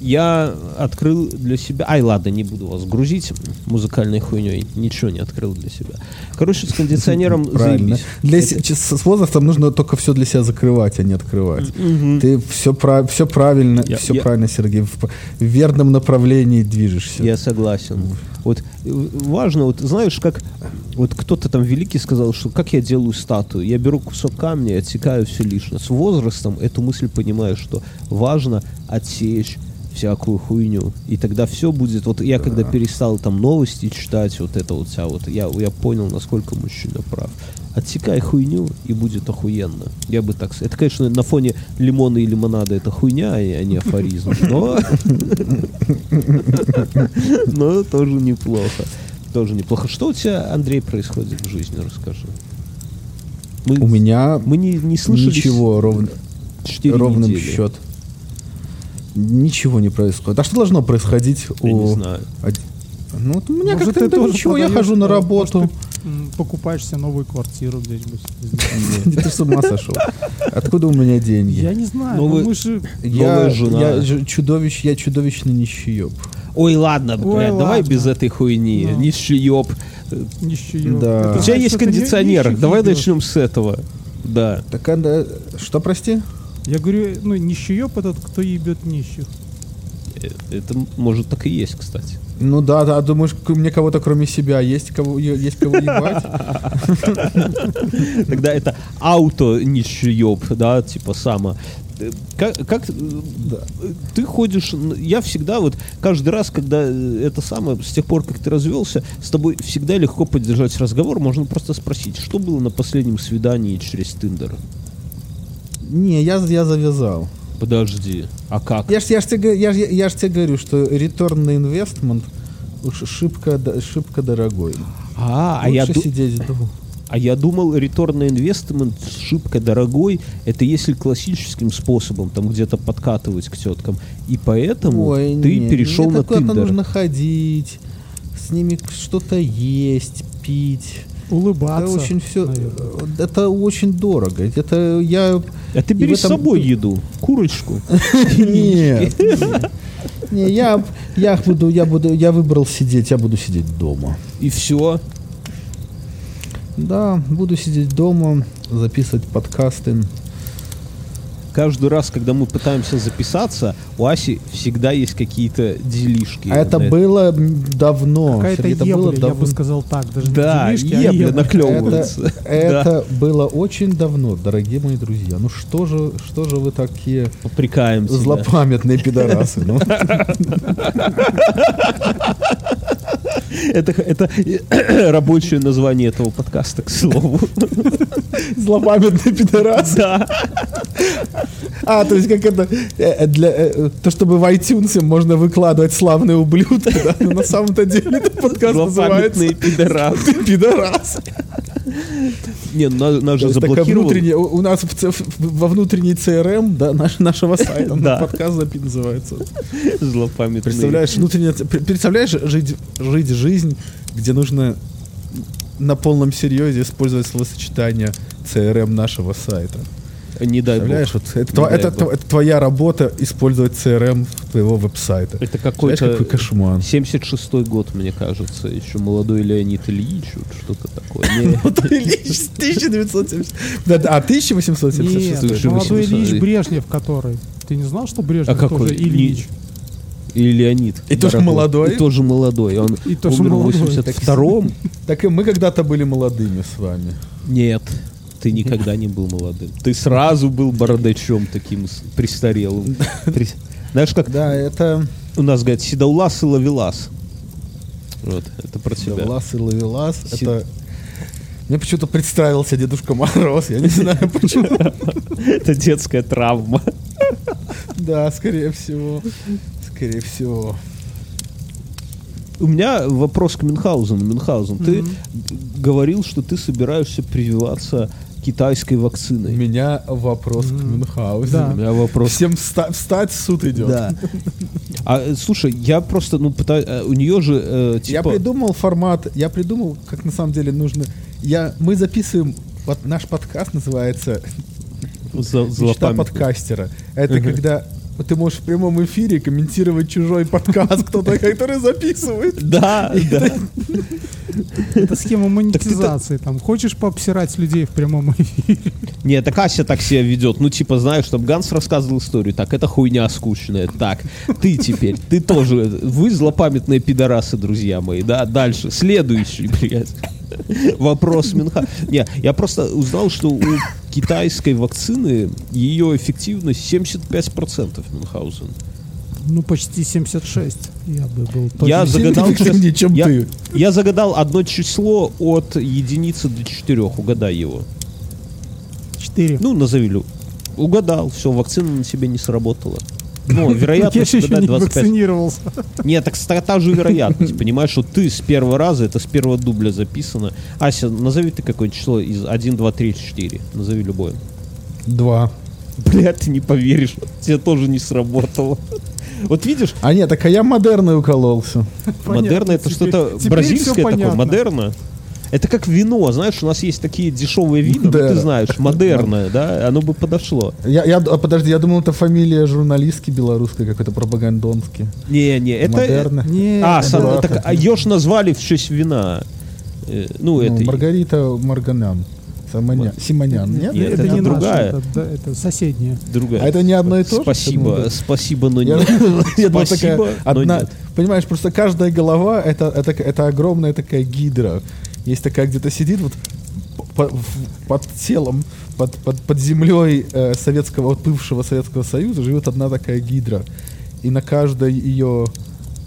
Я открыл для себя... Ай, ладно, не буду вас грузить музыкальной хуйней. Ничего не открыл для себя. Короче, с кондиционером *laughs* Правильно. Для ч- с возрастом нужно только все для себя закрывать, а не открывать. Ты все, все правильно, Я- все я- правильно, Сергей. В верном направлении движешься. Я согласен. Вот э, важно, вот знаешь, как вот кто-то там великий сказал, что как я делаю статую, я беру кусок камня и отсекаю все лишнее. С возрастом эту мысль понимаю, что важно отсечь всякую хуйню. И тогда все будет. Вот я когда перестал там новости читать, вот это вот вся вот, я, я понял, насколько мужчина прав. Отсекай хуйню, и будет охуенно. Я бы так сказал. Это, конечно, на фоне лимона и лимонада это хуйня, а не афоризм. Но *laughs* но тоже неплохо. Тоже неплохо. Что у тебя, Андрей, происходит в жизни? Расскажи. Мы, У меня мы не, не слышались ничего ровно, ровным недели. счет. Ничего не происходит. А что должно происходить Я у... не знаю. Ну, вот у меня Может, как-то да тоже ничего, я хожу на работу. может, ты, покупаешь себе новую квартиру где-нибудь. Ты с ума сошел. Откуда у меня деньги? Я не знаю, Новый- же... Я, жена. я чудовищ, я чудовищно нищеёб. Ой, ладно, давай без этой хуйни. Ну. Нищеёб. Нищеёб. Да. У тебя есть кондиционер. Давай начнем с этого. Да. Так она... Что, прости? Я говорю, ну, нищеёб этот, кто ебет нищих. Э, Это может так и есть, кстати. Ну да, да, думаешь, к- мне кого-то кроме себя есть кого, есть кого ебать? *laughs* Тогда это ауто нищеёб, да, типа само. Э, Как, как э, ты ходишь, я всегда вот каждый раз, когда это самое, с тех пор, как ты развелся, с тобой всегда легко поддержать разговор, можно просто спросить, что было на последнем свидании через Тиндер? Не, я, я завязал. Подожди, а как? Я ж, я, ж тебе, я, ж- я ж тебе говорю, что return на инвестмент уж шибко, шибко дорогой. А, а я, сидеть дома. А я думал, return на investment шибко дорогой, это если классическим способом, там где-то подкатывать к теткам. И поэтому Ой, ты нет, перешел мне на куда-то Tinder. нужно ходить, с ними что-то есть, пить. Улыбаться. Это очень все, наверное. это очень дорого. Это я. А ты бери в с этом- собой еду, курочку. Нет. Не, я, я буду, я буду, я выбрал сидеть, я буду сидеть дома. И все. Да, буду сидеть дома, записывать подкасты. Каждый раз, когда мы пытаемся записаться, у Аси всегда есть какие-то делишки. А это было давно. Какая-то это было ебля, я бы сказал так. Даже Да, не делишки, а ебля ебля. наклевывается. Это, *laughs* это было очень давно, дорогие мои друзья. Ну что же, что же вы такие Попрекаем себя. злопамятные пидорасы? *laughs* Ну, Это, это *coughs* рабочее название этого подкаста, к слову. *laughs* злопамятные пидорасы. Да. А, то есть как это э, для э, то, чтобы в iTunes можно выкладывать славные ублюдки, да? Но на самом-то деле этот подкаст называется пидорасы. пидорас. *laughs* Не, нас, нас же внутренняя, у нас во внутренней CRM, да, наш, нашего *laughs* сайта, подкаст запи- называется. Злопамятные. Представляешь, внутренняя, представляешь жить, жить жизнь, где нужно на полном серьезе использовать словосочетание CRM нашего сайта. Не дай бог. Вот это, Не тва- дай это, бог. это твоя работа использовать CRM твоего веб-сайта. Это какой-то какой кошмар. 76-й год, мне кажется. Еще молодой Леонид Ильич, вот что-то такое. *laughs* Не, Ильич 1970. *laughs* Да, да, а 1876. Нет, Слушай, молодой 800. Ильич Брежнев, который. Ты не знал, что Брежнев А какой? тоже Ильич? И Леонид. И тоже молодой? И тоже молодой. Он И тоже умер в молодой. 82-м. Так и мы когда-то были молодыми с вами. Нет, ты никогда не был молодым. Ты сразу был бородачом таким престарелым. Знаешь, как Да, это у нас говорят, седоулас и ловелас. Вот, это про тебя. Лас и Лавелас. Си- Это... Мне почему-то представился Дедушка Мороз, я не знаю почему. Это детская травма. Да, скорее всего. Скорее всего. У меня вопрос к Мюнхгаузену. Мюнхгаузен, ты говорил, что ты собираешься прививаться китайской У вакциной. меня вопрос к Мюнхгаузену. Да. У меня вопрос. Всем вста- встать, суд идет. Да. А слушай, я просто, ну, пытаюсь. э, У нее же э, Я типа. придумал формат, я придумал, как на самом деле нужно. Я, мы записываем, вот наш подкаст называется «Мечта подкастера». Это когда ты можешь в прямом эфире комментировать чужой подкаст, кто-то, *laughs* который записывает. Да, да. Это схема монетизации. Там хочешь пообсирать людей в прямом эфире. Нет, так Ася так себя ведет. Ну, типа, знаешь, чтобы Ганс рассказывал историю. Так, это хуйня скучная. Так, ты теперь, ты тоже. Вы злопамятные пидорасы, друзья мои. Да, дальше. Следующий, блядь. Вопрос Минха. Не, я просто узнал, что у китайской вакцины ее эффективность 75% Мюнхгаузен. Ну, почти 76. Я бы был Я загадал, эффективнее, *laughs* чем я, ты. я загадал одно число от единицы до четырех. Угадай его. 4. Ну, назови Лю. Угадал, все, вакцина на себе не сработала. Ну, *laughs* я вероятность же еще не 25. вакцинировался. Нет, так ста- та же вероятность, понимаешь, что ты с первого раза, это с первого дубля записано. Ася, назови ты какое число из 1, 2, 3, 4. Назови любое. Два. Блядь, ты не поверишь, тебе тоже не сработало. Вот видишь, А нет, так а я модерный укололся. модерна это что-то бразильское такое, модерна. Это как вино, знаешь, у нас есть такие дешевые вина, ну, Да. ты знаешь, модерное, да, оно бы подошло. Я, я, а, подожди, я думал, это фамилия журналистки белорусской, какой-то пропагандонский. Не, не, это... Модерна. Не, А, это сам- так, а ее ж назвали в честь вина. Э, Ну, Ну, это... Маргарита Марганян. Самоня- Симонян. Нет? Нет, это, это не другая. наша, это, да, это соседняя. Другая. А это не одно и то же? Спасибо, да. спасибо, но нет. *laughs* я думал, Спасибо, такая но одна- нет. Понимаешь, просто каждая голова это, это, это огромная такая гидра. Есть такая где-то сидит вот под телом, под, под, под землей э, советского, бывшего Советского Союза живет одна такая гидра. И на каждой ее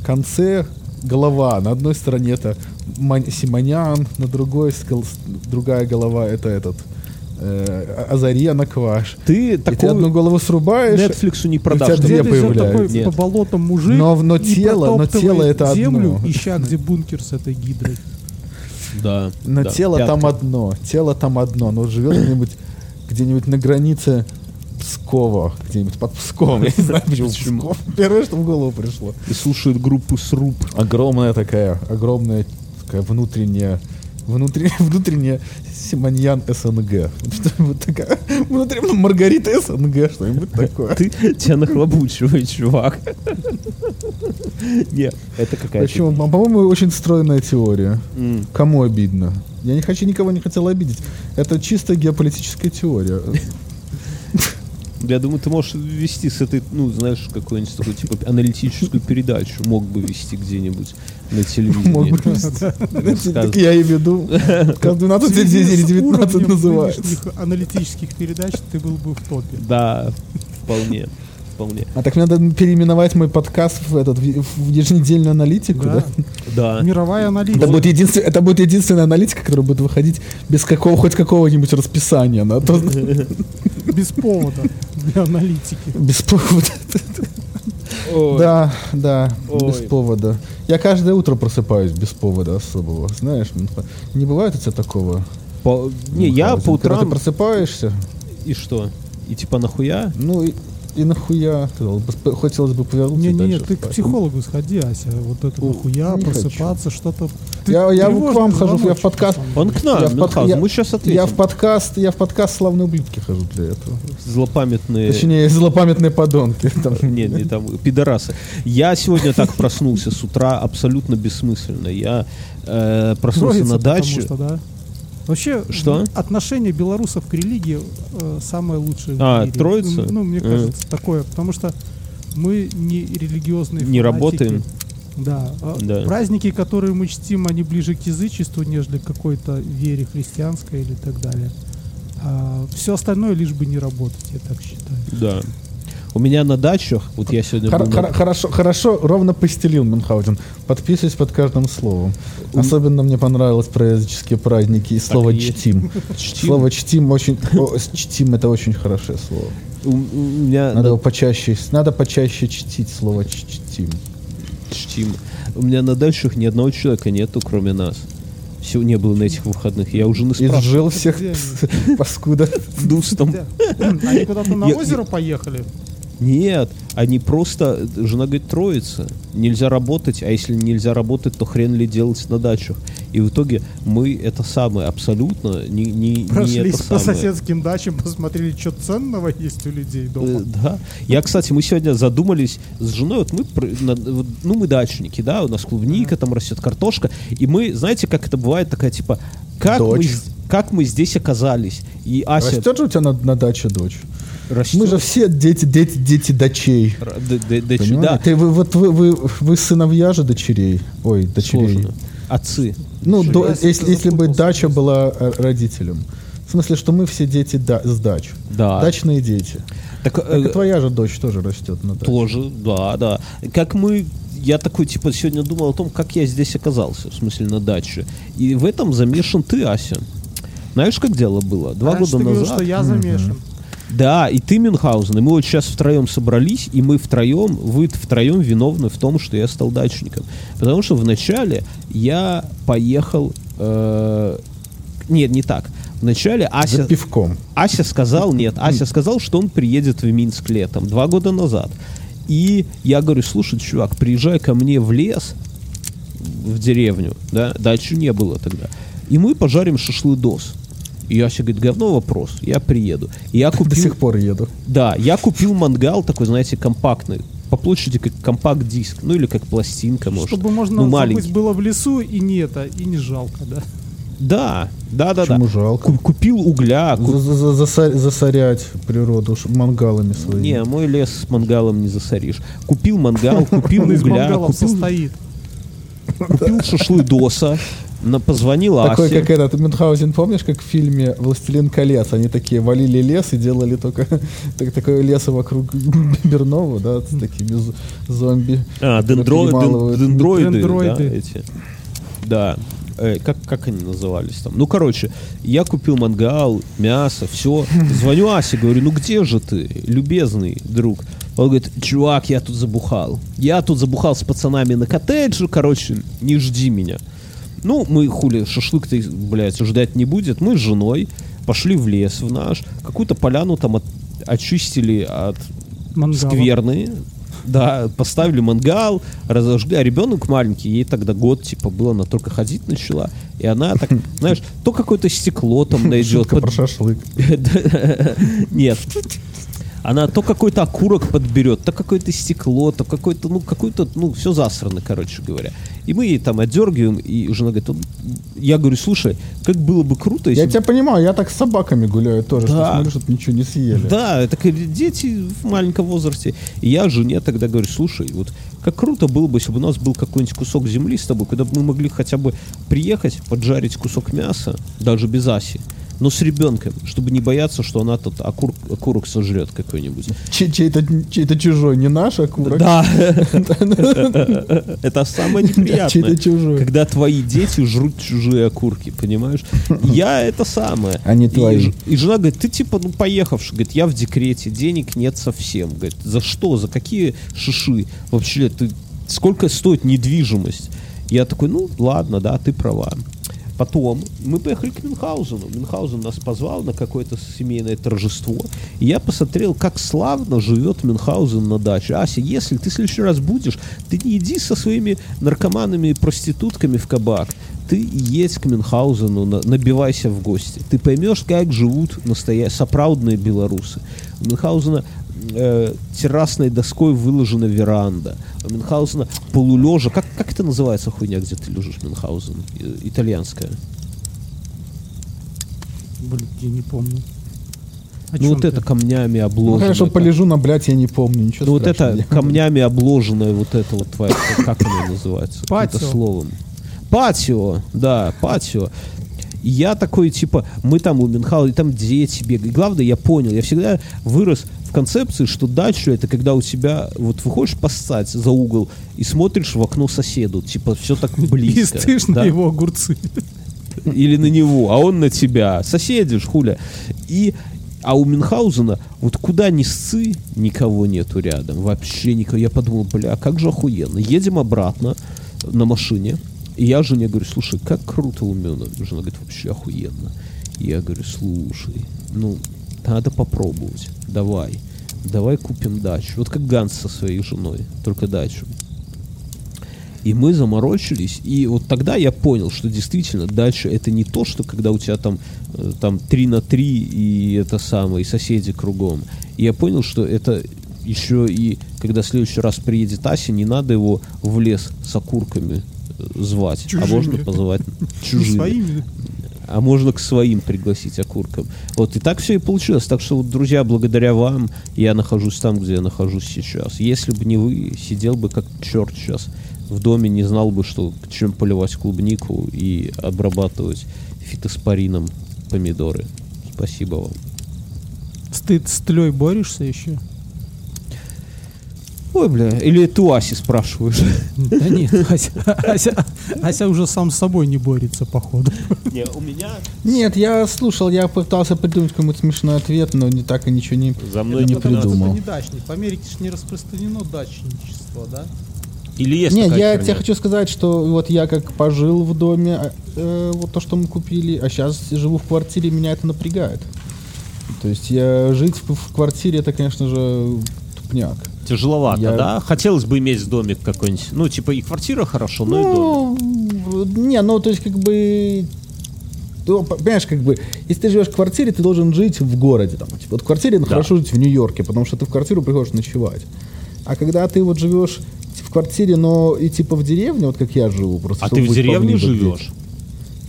конце голова. На одной стороне это Симонян, на другой скал- другая голова это этот э, Азарена Кваш. Ты И ты одну голову срубаешь, Netflix не у продашь. тебя две такой появляются. Нет. по болотам мужик Но- но тело- но тело это землю, одно. *laughs* ища где бункер с этой гидрой. Да. Но да, тело пятка. там одно. Тело там одно. Оно живет где-нибудь, где-нибудь на границе Пскова. Где-нибудь под Псковом. Я не знаю, почему Почему? Псков. *laughs* Первое, что в голову пришло. И слушает группу Сруб. Огромная такая, огромная такая внутренняя внутренняя, *laughs* внутренняя Симоньян СНГ. Что-нибудь такая, внутренняя Маргарита СНГ, что-нибудь такое. Ты тебя нахлобучивает, чувак. Не, это какая-то... Почему? По- По-моему, очень стройная теория. Кому обидно? Я не хочу никого не хотел обидеть. Это чисто геополитическая теория. Я думаю, ты можешь вести с этой, ну, знаешь, какую-нибудь такую, типа, аналитическую передачу мог бы вести где-нибудь на телевидении. Мог бы вести. Так я и веду. Как 12 В связи или с 19 уровнем называется. аналитических передач ты был бы в топе. Да, вполне, вполне. А так надо переименовать мой подкаст в этот в еженедельную аналитику, Да. да? Да. Мировая Это аналитика. будет, единствен- это будет единственная аналитика, которая будет выходить без какого, хоть какого-нибудь расписания. На то, *laughs* *laughs* Без повода для аналитики. без повода. Ой. Да, да, без повода. Я каждое утро просыпаюсь без повода особого. Знаешь, Мюнхгаузен? не бывает у тебя такого? По- Не, я Мюнхгаузен? по Когда ты утрам... просыпаешься, И что? И типа нахуя? ну и, и нахуя, хотелось бы повернуться и Не-не-не, дальше ты к психологу сходи, Ася. Вот это нахуя, не просыпаться, что-то... Ты Я, я к вам хожу, я в подкаст. Он к нам, Я в, под- Мюнхгаузен, я- мы сейчас я ответим. в подкаст, я в подкаст славные ублюдки хожу для этого. Злопамятные... Точнее, злопамятные подонки. *laughs* Там. Не, не там, пидорасы. Я сегодня так проснулся с утра абсолютно бессмысленно. Я э, проснулся на потому даче. что, да. Вообще, Что? отношение белорусов к религии э, самое лучшее в А, мире. троица? Ну, мне Э. кажется, такое, потому что мы не религиозные Не фанатики. работаем. Да. А Да. Праздники, которые мы чтим, они ближе к язычеству, нежели к какой-то вере христианской или так далее. все остальное лишь бы не работать, я так считаю. Да. У меня на дачах, вот я сегодня Хор- был на- хор- хорошо, хорошо, ровно постелил Мюнхгаузен. Подписываюсь под каждым словом. Особенно мне понравилось про языческие праздники и слово и чтим. *laughs* Чтим. Слово чтим очень. о, чтим это очень хорошее слово. У, у меня Надо на- его почаще, надо почаще чтить слово чтим. чтим. У меня на дачах ни одного человека нету, кроме нас. Все не было на этих выходных. Я уже не спрашивал. Изжил всех *laughs* паскуда. Дустом. Они куда-то на озеро поехали. Нет, они просто, жена говорит, троица. Нельзя работать, а если нельзя работать, то хрен ли делать на дачах. И в итоге мы это самое абсолютно не, не, не Прошлись это по самое. соседским дачам, посмотрели, что ценного есть у людей Э, дома. Да. Я, кстати, мы сегодня задумались с женой, вот мы, ну, мы дачники, да, у нас клубника, там растет картошка, и мы, знаете, как это бывает, такая, типа, как, мы, Дочь. как мы здесь оказались? И Ася Растет же у тебя на, на даче дочь? Растет. Мы же все дети, дети, дети дочей. Д- д- дочь- да, Ты, вы, вот вы, вы, вы сыновья же дочерей. Ой, дочерей. сложно. Отцы. Ну, до- если, если бы дача была э, родителем. В смысле, что мы все дети да- с дач. Да. Дачные дети. Так, Так э, и твоя же дочь тоже растет на даче. Тоже, да, да. Как мы, я такой, типа, сегодня думал о том, как я здесь оказался, в смысле, на даче. И в этом замешан ты, Ася. Знаешь, как дело было? Два Раньше года ты говорил, назад. что я замешан. Да, и ты, Мюнхгаузен, и мы вот сейчас втроем собрались, и мы втроем, вы втроем виновны в том, что я стал дачником. Потому что вначале я поехал... э, нет, не так. Вначале За Ася... пивком. Ася сказал, нет, Ася сказал, что он приедет в Минск летом, два года назад. И я говорю, слушай, чувак, приезжай ко мне в лес, в деревню, да, дачи не было тогда, и мы пожарим шашлыдос. И Ася говорит, говно вопрос, я приеду. И я До купил, сих пор еду. да, я купил мангал такой, знаете, компактный, по площади как компакт-диск, ну или как пластинка, может. Чтобы можно ну, забыть маленький. было в лесу и не это, и не жалко, да. Да, да, да, да. Почему жалко? Ку- Купил угля, ку- За- за- засорять природу ш- мангалами своими. Не, мой лес с мангалом не засоришь. Купил мангал, купил угля, мангалов купил, состоит. купил шашлыдоса, на, позвонил Такой, Асе. как этот Мюнхгаузен, помнишь, как в фильме «Властелин колец»? Они такие валили лес и делали только *laughs* так, такое лесо вокруг *laughs* Бернова, да, с такими зомби. А, дендро- дендроиды, Дендроиды. да, эти. Да. Э, как, как они назывались там? Ну, короче, я купил мангал, мясо, все. Звоню Асе, говорю, ну где же ты, любезный друг? Он говорит, чувак, я тут забухал. Я тут забухал с пацанами на коттедже, короче, не жди меня. Ну, мы хули, шашлык-то, блядь, ждать не будет. Мы с женой пошли в лес в наш, какую-то поляну там от- очистили от Мангала. скверны. Да, поставили мангал, разожгли, а ребенок маленький, ей тогда год, типа, было, она только ходить начала, и она так, *laughs* знаешь, то какое-то стекло там найдет, Шутка под- про шашлык. *laughs* Нет. Она то какой-то окурок подберет, то какое-то стекло, то какой-то, ну, какой-то, ну, все засрано, короче говоря. И мы ей там отдергиваем, и жена говорит, «Вот, я говорю, слушай, как было бы круто, если Я тебя понимаю, я так с собаками гуляю тоже, что Да. смотрю, что ничего не съели. Да, это как дети в маленьком возрасте. И я жене тогда говорю, слушай, вот как круто было бы, если бы у нас был какой-нибудь кусок земли с тобой, куда бы мы могли хотя бы приехать, поджарить кусок мяса, даже без Аси, но с ребенком, чтобы не бояться, что она тут окур- окурок сожрет какой-нибудь. Чей- Чей-то чей-то чужой, не наш окурок. Да, *laughs* это самое неприятное. Когда твои дети жрут чужие окурки, понимаешь? Я это самое. А не твои. И жена говорит, ты типа, ну, поехавший. Говорит, я в декрете, денег нет совсем. Говорит, за что? За какие шиши? Вообще, ты сколько стоит недвижимость? Я такой, ну, ладно, да, ты права. Потом мы поехали к Мюнхгаузену. Мюнхгаузен нас позвал на какое-то семейное торжество. И я посмотрел, как славно живет Мюнхгаузен на даче. Ася, если ты в следующий раз будешь, ты не иди со своими наркоманами и проститутками в кабак. Ты едь к Мюнхгаузену, на- набивайся в гости. Ты поймешь, как живут настоящие, соправдные белорусы. У Мюнхгаузена э, террасной доской выложена веранда. У Мюнхгаузена полулежа. Как, как это называется хуйня, где ты лежишь, Мюнхгаузен? Э, Итальянская. Блин, я не помню. О ну вот ты? это камнями Ну, обложенное. хорошо, полежу на блядь, я не помню, ничего Ну вот это камнями обложенное вот это вот твое, как оно называется? Каким-то Патио. словом. Патио, да, патио. И я такой, типа, мы там у Мюнхгаузена, и там дети бегают. И главное, я понял, я всегда вырос в концепции, что дача это когда у тебя, вот выходишь поссать за угол и смотришь в окно соседу, типа, все так *laughs* И близко. стышь на да? его огурцы. *laughs* или на него, а он на тебя. Соседи ж, хуля. И, а у Мюнхгаузена вот куда ни сцы, никого нету рядом. Вообще никого. Я подумал, бля, как же охуенно. Едем обратно на машине. И я жене говорю, слушай, как круто у Мюна. Жена говорит, вообще охуенно. И я говорю, слушай, ну, надо попробовать. Давай. Давай купим дачу. Вот как Ганс со своей женой, только дачу. И мы заморочились, и вот тогда я понял, что действительно дальше это не то, что когда у тебя там, э, там 3 на 3 и это самое, и соседи кругом. И я понял, что это еще и когда в следующий раз приедет Ася, не надо его в лес с окурками э, звать, а Чужими. можно позвать *laughs* чужими своими. А можно к своим пригласить окуркам. Вот и так все и получилось. Так что, вот, друзья, благодаря вам я нахожусь там, где я нахожусь сейчас. Если бы не вы, сидел бы как черт сейчас в доме, не знал бы, что чем поливать клубнику и обрабатывать фитоспорином помидоры. Спасибо вам. Ты с тлей борешься еще? Ой, бля, или ты Аси спрашиваешь? Да нет, Ася, Ася- Ася уже сам с собой не борется, походу. Не, у меня Нет, я слушал, я пытался придумать какой-нибудь смешной ответ, но не так и ничего не... за мной не не придумал. придумал. не дачник. В Америке ж не распространено дачничество, да? Или есть Не, такая я херня? тебе хочу сказать, что вот я как пожил в доме, а, э, вот то, что мы купили, а сейчас живу в квартире, меня это напрягает. То есть я жить в, в квартире, это, конечно же, тупняк. Тяжеловато, Я- да? Хотелось бы иметь домик какой-нибудь. Ну, типа и квартира хорошо, но и домик. Ну, не, ну, то есть, как бы, ну, по- понимаешь, как бы, если ты живешь в квартире, ты должен жить в городе. Там, типа, вот в квартире ну, Да. хорошо жить в Нью-Йорке, потому что ты в квартиру приходишь ночевать. А когда ты вот живешь в квартире, но и типа в деревне, вот как я живу, просто А ты в деревне живешь?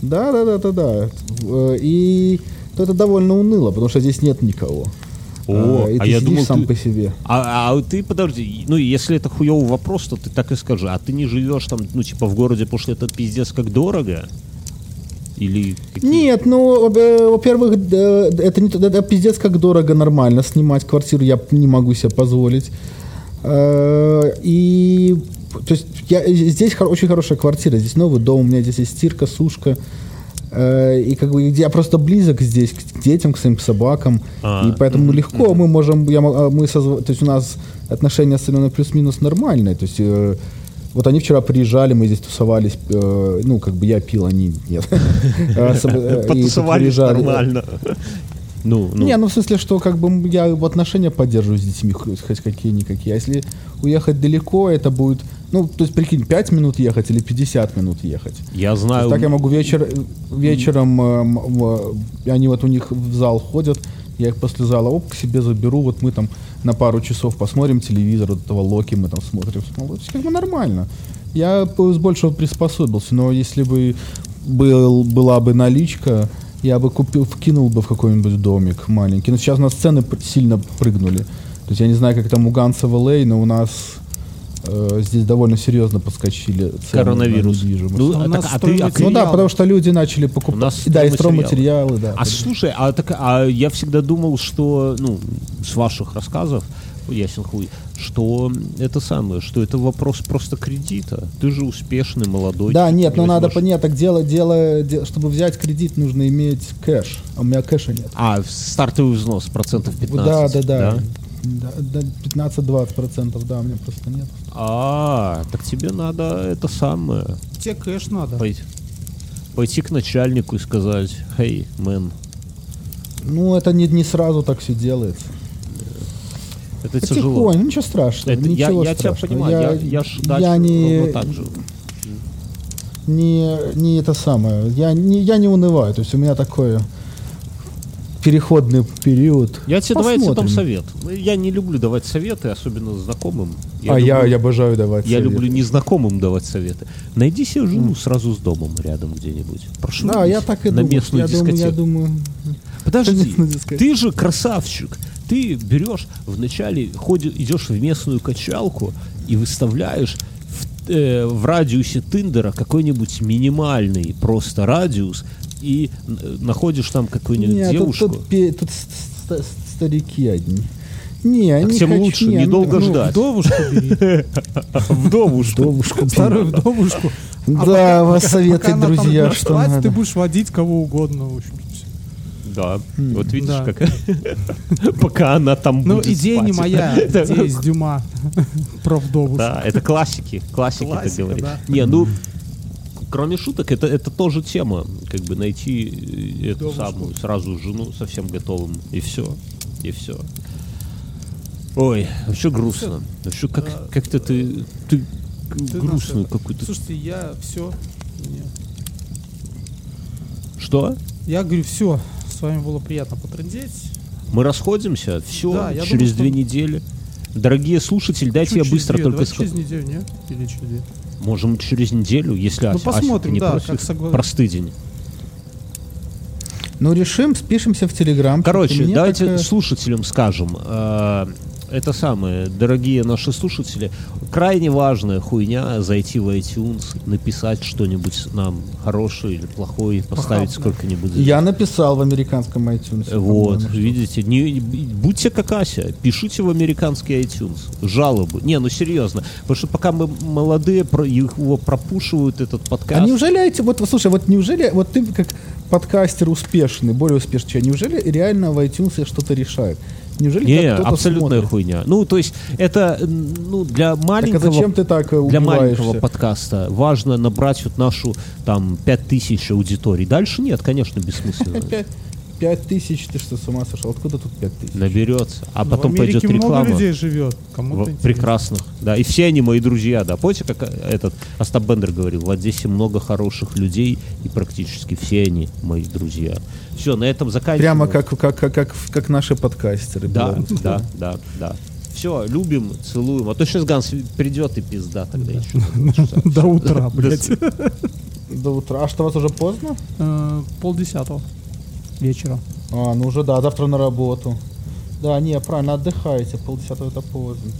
Да, да, да, да, да. Э, И то это довольно уныло, потому что здесь нет никого. О, и а я думал, сам ты- по себе. А, а ты подожди, ну если это хуёвый вопрос, то ты так и скажи. А ты не живешь там, ну типа в городе, потому что это пиздец как дорого? Или какие- Нет, ну, э, во-первых, да, это не то- это пиздец как дорого нормально снимать квартиру, я не могу себе позволить. Э, И то есть я, здесь очень хорошая квартира, здесь новый дом, у меня здесь есть стирка, сушка. Э, И как бы я просто близок здесь к детям, к своим собакам, А, и поэтому легко мы можем, я, а, мы созва- то есть у нас отношения с Аленой плюс-минус нормальные, то есть э, Вот они вчера приезжали, мы здесь тусовались, э, ну, как бы я пил, они нет. *laughs* С- э, Потусовались нормально. Ну, ну. Не, ну в смысле, что как бы я отношения поддерживаю с детьми хоть какие-никакие. А если уехать далеко, это будет, ну, то есть прикинь, 5 минут ехать или 50 минут ехать. Я знаю... так я могу вечер, вечером, э, в- они вот у них в зал ходят, я их после зала оп, к себе заберу, вот мы там на пару часов посмотрим телевизор, вот этого Локи мы там смотрим, ну, как бы нормально. Я большего приспособился, но если бы был, была бы наличка, я бы купил, вкинул бы в какой-нибудь домик маленький. Но сейчас у нас цены сильно прыгнули. То есть я не знаю, как там у Ганса в LA, но у нас э, здесь довольно серьезно подскочили цены Коронавирус. на недвижимость. Ну, А так, а ты, а Ну да, потому что люди начали покупать. У нас да, и стройматериалы. да. А слушай, а, так, а я всегда думал, что, ну, с ваших рассказов, ясен хуй, что это самое, что это вопрос просто кредита. Ты же успешный, молодой. Да, нет, ну надо понять, так дело, дело, де- чтобы взять кредит, нужно иметь кэш. А у меня кэша нет. А, стартовый взнос процентов 15. Да, да, да. Да, да, 15-20 процентов, да, у меня просто нет. А, так тебе надо это самое. Тебе кэш надо. Пойти, пойти к начальнику и сказать, хей, мэн, Ну, это не, не сразу так все делается. это тяжело. Потихоньку, ну, ничего страшного. Это я, ничего я тебя страшного. понимаю, я, я, ж дальше я не, так же. не, не это самое. Я не, я не унываю. То есть у меня такой переходный период. Я тебе давай я тебе дам Посмотрим. совет. Я не люблю давать советы, особенно знакомым. а я, люблю- я обожаю давать Я советы. люблю незнакомым давать советы. Найди себе жену сразу с домом рядом где-нибудь. Прошу. Да, я так и на думаю. местную я думаю, я дискотеку. думаю, Подожди, дискотеку. ты же красавчик. Ты берешь вначале, ходишь, идешь в местную качалку и выставляешь в, э, в радиусе Тиндера какой-нибудь минимальный просто радиус и э, находишь там какую-нибудь Нет, тут, девушку. тут тут ст- старики одни. Не, Так не тем хочу, лучше, не, недолго ну, ждать. Вдовушку бери. *laughs* Вдовушку. Вдовушку. Старую вдовушку. А Да, вас Пока советы, друзья, что надо. Ты будешь водить кого угодно, в общем. Да, вот видишь, да. как *laughs* пока она там Ну, будет идея не моя, *laughs* идея из Дюма про вдовушку. Да, это классики, классики говорит. да. Не, ну, кроме шуток, это, это тоже тема, как бы найти э, эту самую сразу жену совсем готовым, и все, и все. Ой, вообще грустно. Вообще как, как-то ты, ты Ты грустную какую-то... Слушайте, я все. Что? Я говорю, все. С вами было приятно потрындеть. Мы расходимся, все, Да, через думаю, две что- недели. Дорогие слушатели, дайте Чуть я быстро две, только скажу. через неделю, нет? Или через две? Можем через неделю, если Ну, Ася, посмотрим, не да, против? как согла- Простыдень. Ну, решим, спишемся в Телеграм. Короче, давайте так, э, слушателям скажем. э, это самое, дорогие наши слушатели, крайне важная хуйня зайти в iTunes, написать что-нибудь нам хорошее или плохое, поставить Похабно. сколько-нибудь. Я написал в американском iTunes. Вот, видите, не, будьте как Ася, пишите в американский iTunes жалобы. Не, ну серьезно, потому что пока мы молодые, про, его пропушивают этот подкаст. А неужели эти, вот, слушай, вот неужели, вот ты как подкастер успешный, более успешный, неужели реально в iTunes что-то решает? Неужели Не, абсолютная смотрит? хуйня. Ну, то есть, это, ну, для Так а маленького... зачем ты так э, для маленького подкаста важно набрать вот нашу там 5000 аудиторий. Дальше нет, конечно, бессмысленно. *laughs* Пять- Пять тысяч, ты что, с ума сошел? Откуда тут пять тысяч? Наберется. А Ну, потом пойдет много реклама. людей живет. Интересно. прекрасных. Да, и все они мои друзья, да. Помните, как э, этот Остап Бендер говорил, в Одессе много хороших людей, и практически все они мои друзья. Все, на этом заканчиваем. Прямо как, как, как, как, как наши подкастеры. Да, *laughs* да, да, да. Все, любим, целуем. А то сейчас Ганс придет и пизда тогда еще. *laughs* До утра, *laughs* блядь. До утра. А что, у вас уже поздно? Э, Полдесятого вечера. А, ну уже да, завтра на работу. Да, не, правильно, отдыхайте, полдесятого это поздно.